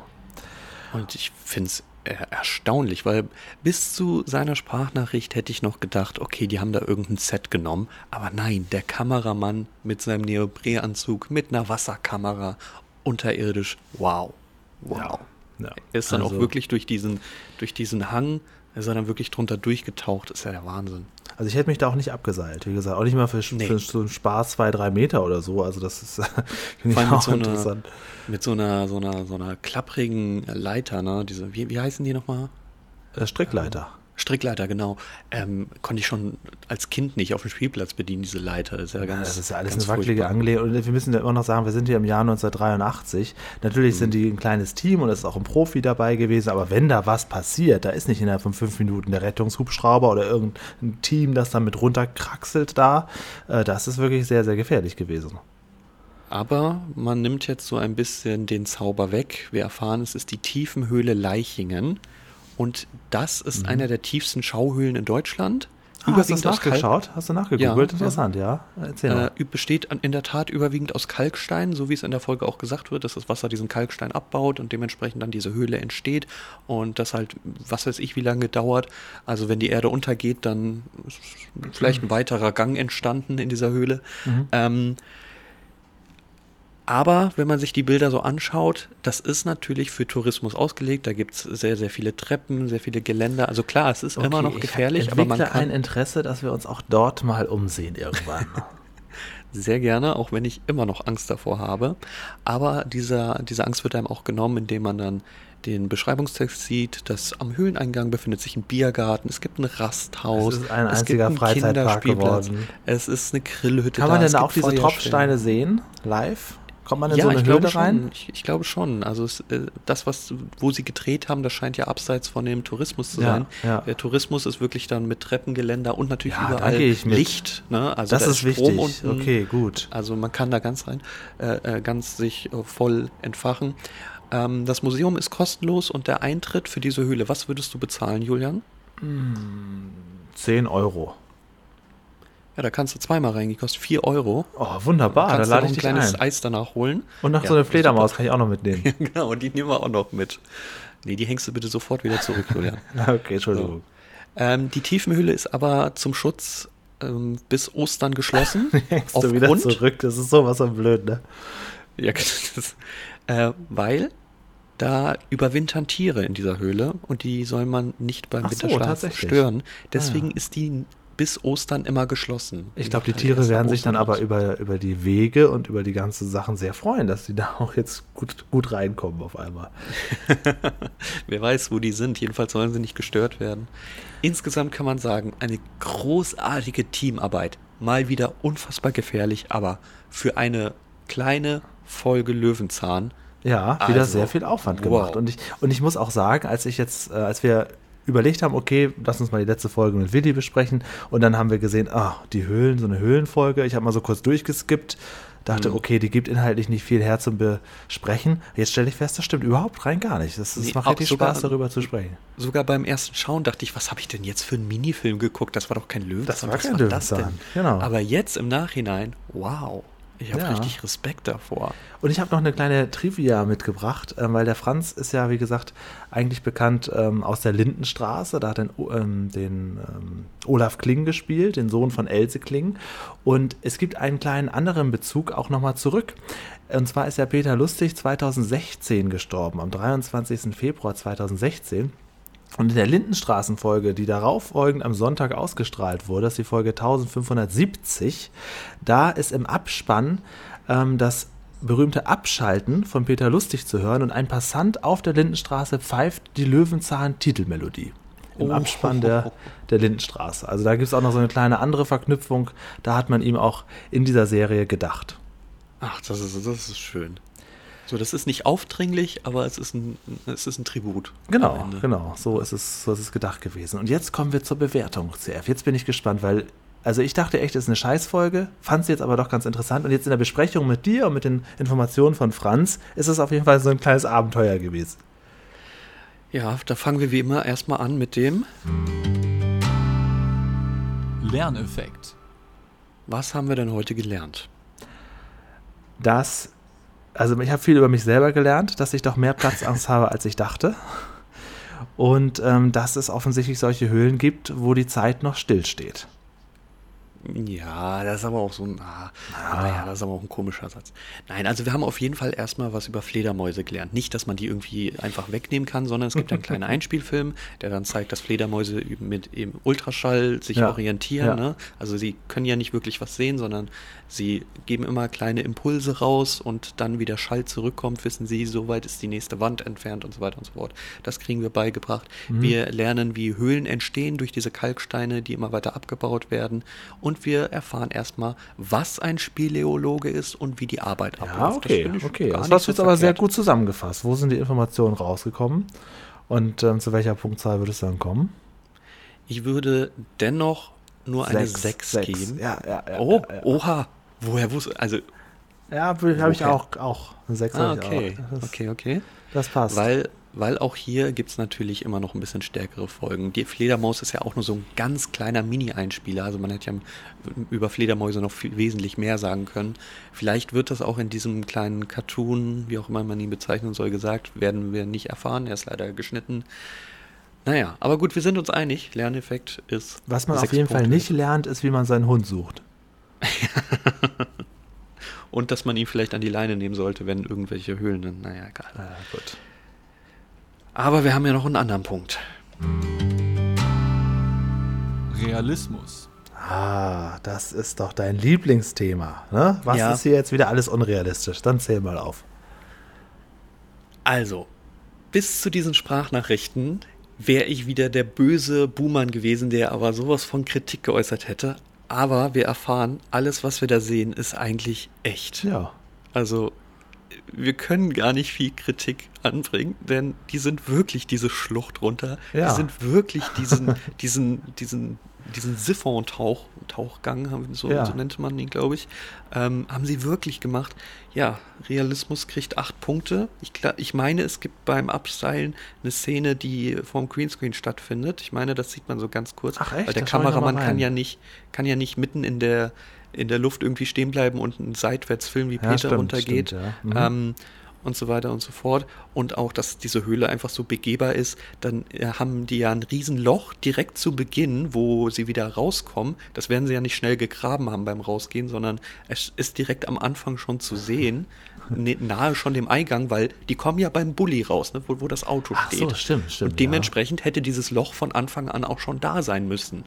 Und ich finde es erstaunlich, weil bis zu seiner Sprachnachricht hätte ich noch gedacht, okay, die haben da irgendein Set genommen, aber nein, der Kameramann mit seinem Neoprenanzug, mit einer Wasserkamera, unterirdisch, wow, wow. Ja, ja. Er ist dann also, auch wirklich durch diesen, durch diesen Hang, ist er dann wirklich drunter durchgetaucht, ist ja der Wahnsinn. Also ich hätte mich da auch nicht abgeseilt, wie gesagt, auch nicht mal für, nee. für so einen Spaß zwei, drei Meter oder so. Also das ist finde ich auch so interessant. Eine, mit so einer, so einer, so einer klapprigen Leiter, ne? Diese, wie, wie heißen die nochmal? Äh, Strickleiter. Strickleiter, genau. Ähm, konnte ich schon als Kind nicht auf dem Spielplatz bedienen, diese Leiter. Das ist ja, ganz, das ist ja alles eine wackelige Angelegenheit. Und wir müssen ja immer noch sagen, wir sind hier im Jahr 1983. Natürlich mhm. sind die ein kleines Team und es ist auch ein Profi dabei gewesen, aber wenn da was passiert, da ist nicht innerhalb von fünf Minuten der Rettungshubschrauber oder irgendein Team, das dann mit runterkraxelt da. Äh, das ist wirklich sehr, sehr gefährlich gewesen. Aber man nimmt jetzt so ein bisschen den Zauber weg. Wir erfahren, es ist die Tiefenhöhle Leichingen. Und das ist mhm. einer der tiefsten Schauhöhlen in Deutschland. Ah, hast du nachgeschaut? Hast du nachgegoogelt? Ja, Interessant, ja. Erzähl mal. Äh, besteht in der Tat überwiegend aus Kalkstein, so wie es in der Folge auch gesagt wird, dass das Wasser diesen Kalkstein abbaut und dementsprechend dann diese Höhle entsteht und das halt, was weiß ich, wie lange dauert. Also wenn die Erde untergeht, dann ist vielleicht ein weiterer Gang entstanden in dieser Höhle. Mhm. Ähm, aber wenn man sich die Bilder so anschaut, das ist natürlich für Tourismus ausgelegt. Da gibt es sehr, sehr viele Treppen, sehr viele Geländer. Also klar, es ist okay, immer noch gefährlich, aber man kann ein Interesse, dass wir uns auch dort mal umsehen irgendwann. sehr gerne, auch wenn ich immer noch Angst davor habe. Aber dieser, diese Angst wird einem auch genommen, indem man dann den Beschreibungstext sieht, dass am Höhleneingang befindet sich ein Biergarten, es gibt ein Rasthaus, es ist ein einziger Freizeitpark geworden. Es ist eine Grillhütte. Kann man da, denn auch diese Tropfsteine sehen, live? Kommt man in ja, so eine ich Höhle rein? Ich, ich, glaube schon. Also es, äh, das, was, wo sie gedreht haben, das scheint ja abseits von dem Tourismus zu ja, sein. Ja. Der Tourismus ist wirklich dann mit Treppengeländer und natürlich ja, überall Licht. Ne? Also das da ist, ist wichtig. Unten. Okay, gut. Also man kann da ganz rein, äh, äh, ganz sich äh, voll entfachen. Ähm, das Museum ist kostenlos und der Eintritt für diese Höhle, was würdest du bezahlen, Julian? Hm, 10 Euro. Ja, da kannst du zweimal reingehen, kostet 4 Euro. Oh, wunderbar, da lade ich ein kleines ein. Eis danach holen. Und noch ja, so eine Fledermaus super. kann ich auch noch mitnehmen. genau, und die nehmen wir auch noch mit. Nee, die hängst du bitte sofort wieder zurück, Julian. okay, Entschuldigung. So. Ähm, die Tiefenhöhle ist aber zum Schutz ähm, bis Ostern geschlossen. hängst du wieder zurück, das ist sowas von blöd, ne? Ja, das, äh, weil da überwintern Tiere in dieser Höhle und die soll man nicht beim Ach Winterschlaf so, stören. Deswegen ah, ja. ist die bis Ostern immer geschlossen. Ich glaube, die Tiere werden sich dann aber über, über die Wege und über die ganzen Sachen sehr freuen, dass sie da auch jetzt gut, gut reinkommen auf einmal. Wer weiß, wo die sind. Jedenfalls sollen sie nicht gestört werden. Insgesamt kann man sagen, eine großartige Teamarbeit. Mal wieder unfassbar gefährlich, aber für eine kleine Folge Löwenzahn. Ja, wieder also, sehr viel Aufwand gemacht. Wow. Und, ich, und ich muss auch sagen, als ich jetzt, äh, als wir überlegt haben, okay, lass uns mal die letzte Folge mit Willi besprechen. Und dann haben wir gesehen, ah, die Höhlen, so eine Höhlenfolge. Ich habe mal so kurz durchgeskippt, dachte, mhm. okay, die gibt inhaltlich nicht viel her zum Besprechen. Jetzt stelle ich fest, das stimmt überhaupt rein gar nicht. Das, das nee, macht richtig sogar, Spaß, darüber zu sprechen. Sogar beim ersten Schauen dachte ich, was habe ich denn jetzt für einen Minifilm geguckt? Das war doch kein Löwenzahn. Das war kein Löwenzahn, genau. Aber jetzt im Nachhinein, wow. Ich habe ja. richtig Respekt davor. Und ich habe noch eine kleine Trivia mitgebracht, äh, weil der Franz ist ja, wie gesagt, eigentlich bekannt ähm, aus der Lindenstraße. Da hat er ähm, den ähm, Olaf Kling gespielt, den Sohn von Else Kling. Und es gibt einen kleinen anderen Bezug auch nochmal zurück. Und zwar ist ja Peter Lustig 2016 gestorben, am 23. Februar 2016. Und in der Lindenstraßenfolge, die darauf folgend am Sonntag ausgestrahlt wurde, das ist die Folge 1570, da ist im Abspann ähm, das berühmte Abschalten von Peter Lustig zu hören und ein Passant auf der Lindenstraße pfeift die Löwenzahn-Titelmelodie. Im oh. Abspann der, der Lindenstraße. Also da gibt es auch noch so eine kleine andere Verknüpfung. Da hat man ihm auch in dieser Serie gedacht. Ach, das ist, das ist schön. So, das ist nicht aufdringlich, aber es ist ein, es ist ein Tribut. Genau, genau. So ist, es, so ist es gedacht gewesen. Und jetzt kommen wir zur Bewertung, CF. Jetzt bin ich gespannt, weil, also ich dachte echt, es ist eine Scheißfolge, fand sie jetzt aber doch ganz interessant. Und jetzt in der Besprechung mit dir und mit den Informationen von Franz ist es auf jeden Fall so ein kleines Abenteuer gewesen. Ja, da fangen wir wie immer erstmal an mit dem Lerneffekt. Was haben wir denn heute gelernt? Dass also ich habe viel über mich selber gelernt, dass ich doch mehr Platzangst habe, als ich dachte. Und ähm, dass es offensichtlich solche Höhlen gibt, wo die Zeit noch stillsteht. Ja, das ist aber auch so ein, ah, ah. ja, das ist aber auch ein komischer Satz. Nein, also wir haben auf jeden Fall erstmal was über Fledermäuse gelernt. Nicht, dass man die irgendwie einfach wegnehmen kann, sondern es gibt einen kleinen Einspielfilm, der dann zeigt, dass Fledermäuse mit eben Ultraschall sich ja. orientieren. Ja. Ne? Also sie können ja nicht wirklich was sehen, sondern sie geben immer kleine Impulse raus und dann, wie der Schall zurückkommt, wissen sie, so weit ist die nächste Wand entfernt und so weiter und so fort. Das kriegen wir beigebracht. Mhm. Wir lernen, wie Höhlen entstehen durch diese Kalksteine, die immer weiter abgebaut werden und und wir erfahren erstmal, was ein Speleologe ist und wie die Arbeit abläuft. Ja, okay, das okay. Das hast du jetzt aber sehr gut zusammengefasst. Wo sind die Informationen rausgekommen und ähm, zu welcher Punktzahl würde es dann kommen? Ich würde dennoch nur sechs, eine 6 geben. Ja, ja, ja, oh, ja, ja. oha. Woher wusste also Ja, habe ich auch, auch. Eine 6 ah, okay. okay, okay. Das passt. Weil weil auch hier gibt es natürlich immer noch ein bisschen stärkere Folgen. Die Fledermaus ist ja auch nur so ein ganz kleiner Mini-Einspieler, also man hätte ja über Fledermäuse noch viel, wesentlich mehr sagen können. Vielleicht wird das auch in diesem kleinen Cartoon, wie auch immer man ihn bezeichnen soll, gesagt, werden wir nicht erfahren. Er ist leider geschnitten. Naja, aber gut, wir sind uns einig. Lerneffekt ist. Was man auf jeden Punkte. Fall nicht lernt, ist, wie man seinen Hund sucht. Und dass man ihn vielleicht an die Leine nehmen sollte, wenn irgendwelche Höhlen. Naja, egal. Ja, gut. Aber wir haben ja noch einen anderen Punkt. Realismus. Ah, das ist doch dein Lieblingsthema. Ne? Was ja. ist hier jetzt wieder alles unrealistisch? Dann zähl mal auf. Also, bis zu diesen Sprachnachrichten wäre ich wieder der böse Buhmann gewesen, der aber sowas von Kritik geäußert hätte. Aber wir erfahren, alles, was wir da sehen, ist eigentlich echt. Ja. Also wir können gar nicht viel Kritik anbringen, denn die sind wirklich diese Schlucht runter. Ja. Die sind wirklich diesen, diesen, diesen, diesen Siphon-Tauch, Tauchgang, so, ja. so nannte man ihn, glaube ich, ähm, haben sie wirklich gemacht. Ja, Realismus kriegt acht Punkte. Ich, ich meine, es gibt beim Abseilen eine Szene, die vorm Greenscreen stattfindet. Ich meine, das sieht man so ganz kurz. Ach echt? Weil der das Kameramann kann ja nicht, kann ja nicht mitten in der in der Luft irgendwie stehen bleiben und einen seitwärts filmen, wie Peter stimmt, runtergeht. Stimmt, ja. mhm. ähm, und so weiter und so fort. Und auch, dass diese Höhle einfach so begehbar ist. Dann äh, haben die ja ein Riesenloch direkt zu Beginn, wo sie wieder rauskommen. Das werden sie ja nicht schnell gegraben haben beim Rausgehen, sondern es ist direkt am Anfang schon zu sehen. Ne, nahe schon dem Eingang, weil die kommen ja beim Bulli raus, ne, wo, wo das Auto Ach steht. So, stimmt, stimmt. Und dementsprechend ja. hätte dieses Loch von Anfang an auch schon da sein müssen.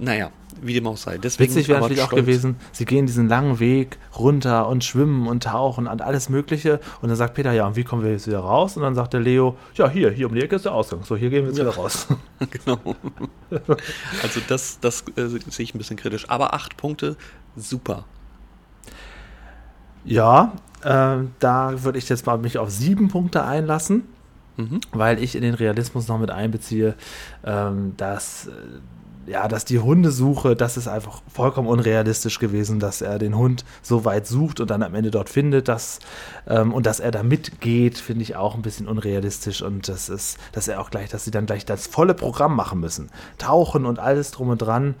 Naja, wie dem auch sei. Deswegen Witzig wäre natürlich auch gewesen, sie gehen diesen langen Weg runter und schwimmen und tauchen und alles Mögliche. Und dann sagt Peter, ja, und wie kommen wir jetzt wieder raus? Und dann sagt der Leo, ja, hier, hier um die Ecke ist der Ausgang. So, hier gehen wir jetzt ja. wieder raus. genau. Also das, das äh, sehe ich ein bisschen kritisch. Aber acht Punkte, super. Ja, äh, da würde ich jetzt mal mich auf sieben Punkte einlassen. mhm. weil ich in den Realismus noch mit einbeziehe, ähm, dass äh, ja, dass die Hundesuche, das ist einfach vollkommen unrealistisch gewesen, dass er den Hund so weit sucht und dann am Ende dort findet, dass, ähm, und dass er da mitgeht, finde ich auch ein bisschen unrealistisch und das ist, dass er auch gleich, dass sie dann gleich das volle Programm machen müssen. Tauchen und alles drum und dran.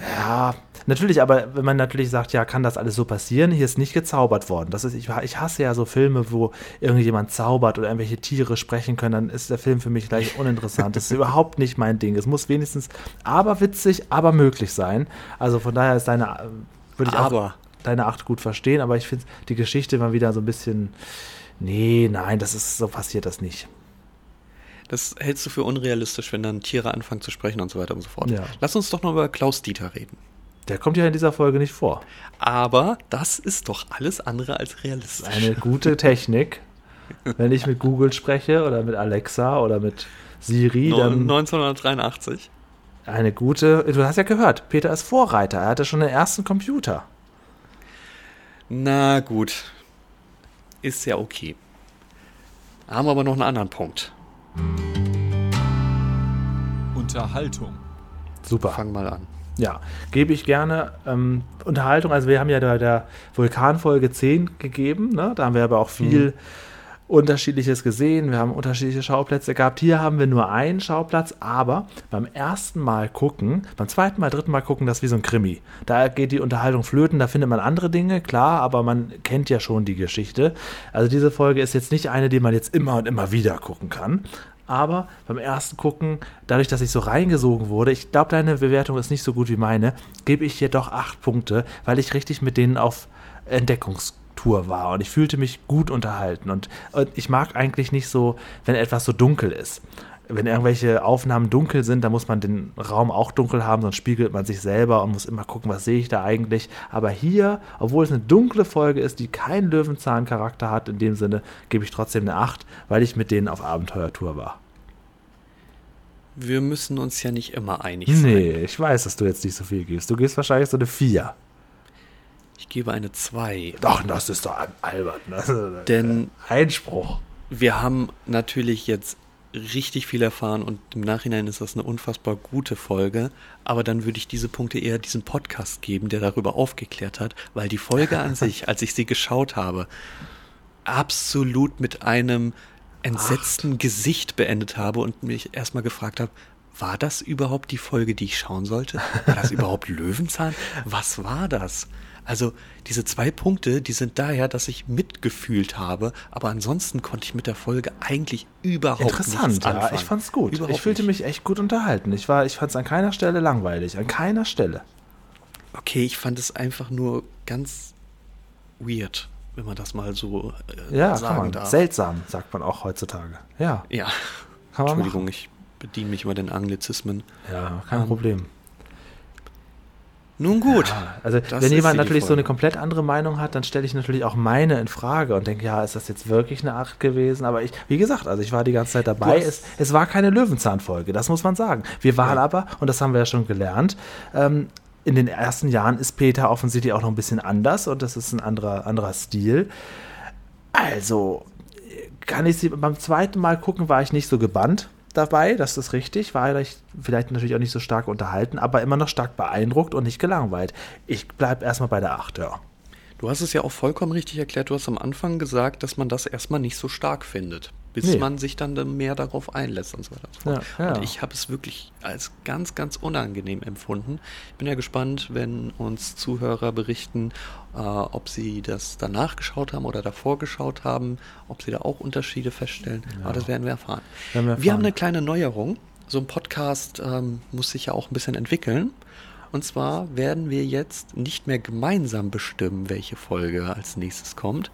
Ja, natürlich, aber wenn man natürlich sagt, ja, kann das alles so passieren, hier ist nicht gezaubert worden. Das ist, ich, ich hasse ja so Filme, wo irgendjemand zaubert oder irgendwelche Tiere sprechen können, dann ist der Film für mich gleich uninteressant. Das ist überhaupt nicht mein Ding. Es muss wenigstens aber witzig, aber möglich sein. Also von daher ist deine, würde ich aber. auch deine Acht gut verstehen, aber ich finde die Geschichte mal wieder so ein bisschen, nee, nein, das ist, so passiert das nicht. Das hältst du für unrealistisch, wenn dann Tiere anfangen zu sprechen und so weiter und so fort. Ja. Lass uns doch noch über Klaus Dieter reden. Der kommt ja in dieser Folge nicht vor. Aber das ist doch alles andere als realistisch. Eine gute Technik. wenn ich mit Google spreche oder mit Alexa oder mit Siri, no, dann. 1983. Eine gute. Du hast ja gehört, Peter ist Vorreiter. Er hatte schon den ersten Computer. Na gut. Ist ja okay. Haben wir aber noch einen anderen Punkt. Unterhaltung. Super. Fang mal an. Ja, gebe ich gerne ähm, Unterhaltung. Also wir haben ja der, der Vulkanfolge 10 gegeben. Ne? Da haben wir aber auch viel mhm. Unterschiedliches gesehen. Wir haben unterschiedliche Schauplätze gehabt. Hier haben wir nur einen Schauplatz, aber beim ersten Mal gucken, beim zweiten Mal, dritten Mal gucken, das ist wie so ein Krimi. Da geht die Unterhaltung flöten, da findet man andere Dinge, klar, aber man kennt ja schon die Geschichte. Also diese Folge ist jetzt nicht eine, die man jetzt immer und immer wieder gucken kann. Aber beim ersten Gucken, dadurch, dass ich so reingesogen wurde, ich glaube, deine Bewertung ist nicht so gut wie meine, gebe ich hier doch acht Punkte, weil ich richtig mit denen auf Entdeckungstour war und ich fühlte mich gut unterhalten. Und, und ich mag eigentlich nicht so, wenn etwas so dunkel ist wenn irgendwelche Aufnahmen dunkel sind, dann muss man den Raum auch dunkel haben, sonst spiegelt man sich selber und muss immer gucken, was sehe ich da eigentlich. Aber hier, obwohl es eine dunkle Folge ist, die keinen Löwenzahn-Charakter hat, in dem Sinne, gebe ich trotzdem eine 8, weil ich mit denen auf Abenteuertour war. Wir müssen uns ja nicht immer einig sein. Nee, ich weiß, dass du jetzt nicht so viel gibst. Du gibst wahrscheinlich so eine 4. Ich gebe eine 2. Doch, das ist doch albert. Ne? Denn Einspruch. Wir haben natürlich jetzt richtig viel erfahren und im Nachhinein ist das eine unfassbar gute Folge. Aber dann würde ich diese Punkte eher diesem Podcast geben, der darüber aufgeklärt hat, weil die Folge an sich, als ich sie geschaut habe, absolut mit einem entsetzten Acht. Gesicht beendet habe und mich erstmal gefragt habe, war das überhaupt die Folge, die ich schauen sollte? War das überhaupt Löwenzahn? Was war das? Also diese zwei Punkte, die sind daher, dass ich mitgefühlt habe, aber ansonsten konnte ich mit der Folge eigentlich überhaupt Interessant, nichts anfangen. ja, ich fand's gut. Überhaupt ich fühlte nicht. mich echt gut unterhalten. Ich war, ich fand's an keiner Stelle langweilig, an keiner Stelle. Okay, ich fand es einfach nur ganz weird, wenn man das mal so äh, ja, sagen kann man. darf. Seltsam, sagt man auch heutzutage. Ja, Ja, kann man Entschuldigung, machen. ich bediene mich immer den Anglizismen. Ja, kein Ähm, Problem. Nun gut. Ja, also wenn jemand natürlich so eine komplett andere Meinung hat, dann stelle ich natürlich auch meine in Frage und denke, ja, ist das jetzt wirklich eine 8 gewesen? Aber ich, wie gesagt, also ich war die ganze Zeit dabei. Es, es war keine Löwenzahnfolge, das muss man sagen. Wir waren aber, und das haben wir ja schon gelernt, ähm, in den ersten Jahren ist Peter offensichtlich auch noch ein bisschen anders und das ist ein anderer, anderer Stil. Also, kann ich sie beim zweiten Mal gucken, war ich nicht so gebannt dabei, das ist richtig, war ich vielleicht natürlich auch nicht so stark unterhalten, aber immer noch stark beeindruckt und nicht gelangweilt. Ich bleibe erstmal bei der 8, ja. Du hast es ja auch vollkommen richtig erklärt. Du hast am Anfang gesagt, dass man das erstmal nicht so stark findet, bis Nee. man sich dann mehr darauf einlässt und so weiter. und so fort. Ja, ja. Und ich habe es wirklich als ganz, ganz unangenehm empfunden. Ich bin ja gespannt, wenn uns Zuhörer berichten, äh, ob sie das danach geschaut haben oder davor geschaut haben, ob sie da auch Unterschiede feststellen. Aber das werden wir erfahren. Werden wir Wir haben erfahren. eine kleine Neuerung. So ein Podcast ähm, muss sich ja auch ein bisschen entwickeln. Und zwar werden wir jetzt nicht mehr gemeinsam bestimmen, welche Folge als nächstes kommt,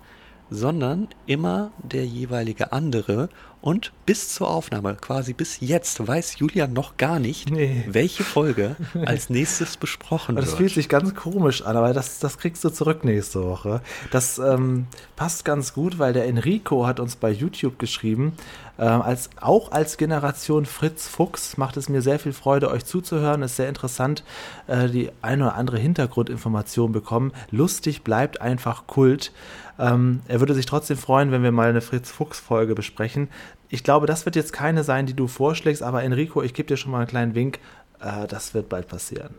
sondern immer der jeweilige andere. Und bis zur Aufnahme, quasi bis jetzt, weiß Julian noch gar nicht, Nee. welche Folge als nächstes besprochen Das wird. fühlt sich ganz komisch an, aber das, das kriegst du zurück nächste Woche. Das ähm, passt ganz gut, weil der Enrico hat uns bei YouTube geschrieben, ähm, als, auch als Generation Fritz Fuchs macht es mir sehr viel Freude, euch zuzuhören. Ist sehr interessant, äh, die eine oder andere Hintergrundinformation bekommen. Lustig bleibt einfach Kult. Ähm, er würde sich trotzdem freuen, wenn wir mal eine Fritz Fuchs Folge besprechen. Ich glaube, das wird jetzt keine sein, die du vorschlägst, aber Enrico, ich gebe dir schon mal einen kleinen Wink, äh, das wird bald passieren.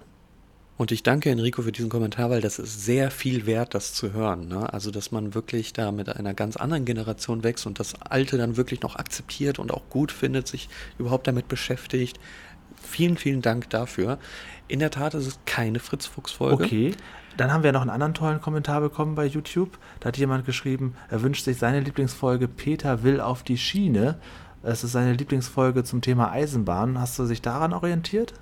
Und ich danke Enrico für diesen Kommentar, weil das ist sehr viel wert, das zu hören. Ne? Also, dass man wirklich da mit einer ganz anderen Generation wächst und das Alte dann wirklich noch akzeptiert und auch gut findet, sich überhaupt damit beschäftigt. Vielen, vielen Dank dafür. In der Tat ist es keine Fritz-Fuchs-Folge. Okay. Dann haben wir noch einen anderen tollen Kommentar bekommen bei YouTube. Da hat jemand geschrieben, er wünscht sich seine Lieblingsfolge Peter will auf die Schiene. Es ist seine Lieblingsfolge zum Thema Eisenbahn. Hast du sich daran orientiert?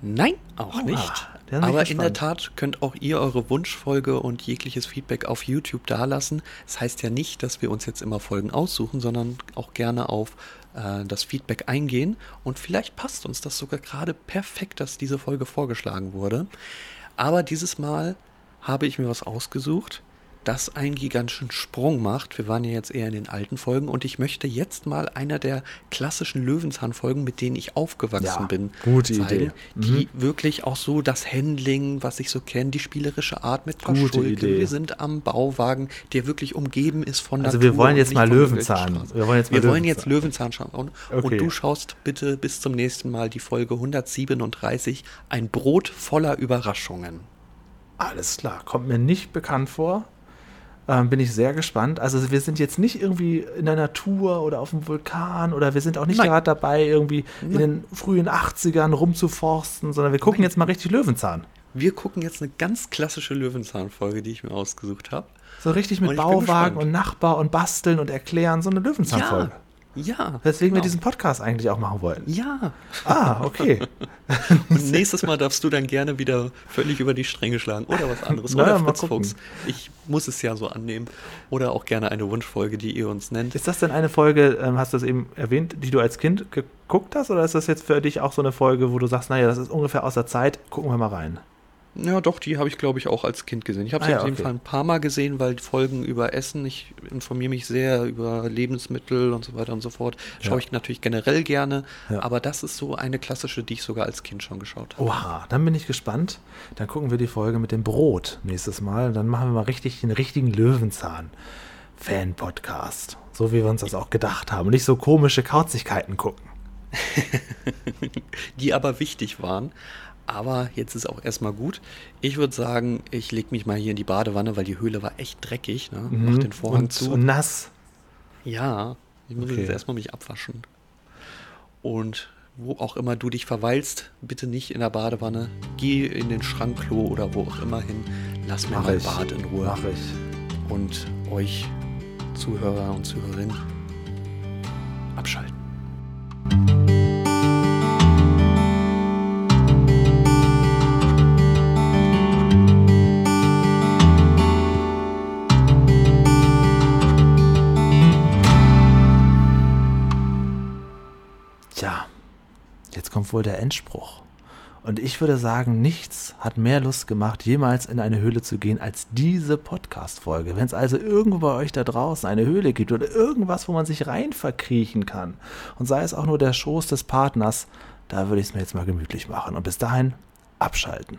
Nein, auch nicht. Aber in der Tat könnt auch ihr eure Wunschfolge und jegliches Feedback auf YouTube dalassen. Das heißt ja nicht, dass wir uns jetzt immer Folgen aussuchen, sondern auch gerne auf äh, das Feedback eingehen. Und vielleicht passt uns das sogar gerade perfekt, dass diese Folge vorgeschlagen wurde. Aber dieses Mal habe ich mir was ausgesucht, das einen gigantischen Sprung macht. Wir waren ja jetzt eher in den alten Folgen und ich möchte jetzt mal einer der klassischen Löwenzahn-Folgen, mit denen ich aufgewachsen ja, bin, gute zeigen, Idee. die mhm. wirklich auch so das Handling, was ich so kenne, die spielerische Art mit Idee. Wir sind am Bauwagen, der wirklich umgeben ist von Also wir wollen jetzt mal Löwenzahn. Wir wollen jetzt, mal wir Löwenzahn. Wollen jetzt Löwenzahn schauen. Okay. Und du schaust bitte bis zum nächsten Mal die Folge 137, ein Brot voller Überraschungen. Alles klar, kommt mir nicht bekannt vor. Ähm, bin ich sehr gespannt. Also wir sind jetzt nicht irgendwie in der Natur oder auf dem Vulkan oder wir sind auch nicht gerade dabei, irgendwie Nein. in den frühen 80ern rumzuforsten, sondern wir gucken Nein. jetzt mal richtig Löwenzahn. Wir gucken jetzt eine ganz klassische Löwenzahn-Folge, die ich mir ausgesucht habe. So richtig mit Bauwagen und Nachbar und Basteln und Erklären, so eine Löwenzahn-Folge. Ja. Ja. Weswegen genau. wir diesen Podcast eigentlich auch machen wollten. Ja. Ah, okay. Und nächstes Mal darfst du dann gerne wieder völlig über die Stränge schlagen oder was anderes. Naja, oder Fritz Fuchs. Ich muss es ja so annehmen. Oder auch gerne eine Wunschfolge, die ihr uns nennt. Ist das denn eine Folge, ähm, hast du es eben erwähnt, die du als Kind geguckt hast? Oder ist das jetzt für dich auch so eine Folge, wo du sagst, naja, das ist ungefähr aus der Zeit, gucken wir mal rein? Ja, doch, die habe ich, glaube ich, auch als Kind gesehen. Ich habe sie ah, ja, auf jeden okay. Fall ein paar Mal gesehen, weil Folgen über Essen, ich informiere mich sehr über Lebensmittel und so weiter und so fort. Schaue ja. ich natürlich generell gerne, ja. aber das ist so eine klassische, die ich sogar als Kind schon geschaut habe. Oha, dann bin ich gespannt. Dann gucken wir die Folge mit dem Brot nächstes Mal. Dann machen wir mal richtig den richtigen Löwenzahn. Fan-Podcast. So wie wir uns das auch gedacht haben. Und nicht so komische Kauzigkeiten gucken. die aber wichtig waren. Aber jetzt ist auch erstmal gut. Ich würde sagen, ich lege mich mal hier in die Badewanne, weil die Höhle war echt dreckig. Ne? Mhm. Mach den Vorhang und, zu. Und nass. Ja, ich muss okay. jetzt erstmal mich abwaschen. Und wo auch immer du dich verweilst, bitte nicht in der Badewanne. Geh in den Schrankklo oder wo auch immer hin. Lass mir Mach mal ich. Bad in Ruhe. Mach ich. Und euch, Zuhörer und Zuhörerinnen, abschalten. Kommt wohl der Endspruch. Und ich würde sagen, nichts hat mehr Lust gemacht, jemals in eine Höhle zu gehen, als diese Podcast-Folge. Wenn es also irgendwo bei euch da draußen eine Höhle gibt oder irgendwas, wo man sich rein verkriechen kann, und sei es auch nur der Schoß des Partners, da würde ich es mir jetzt mal gemütlich machen. Und bis dahin abschalten.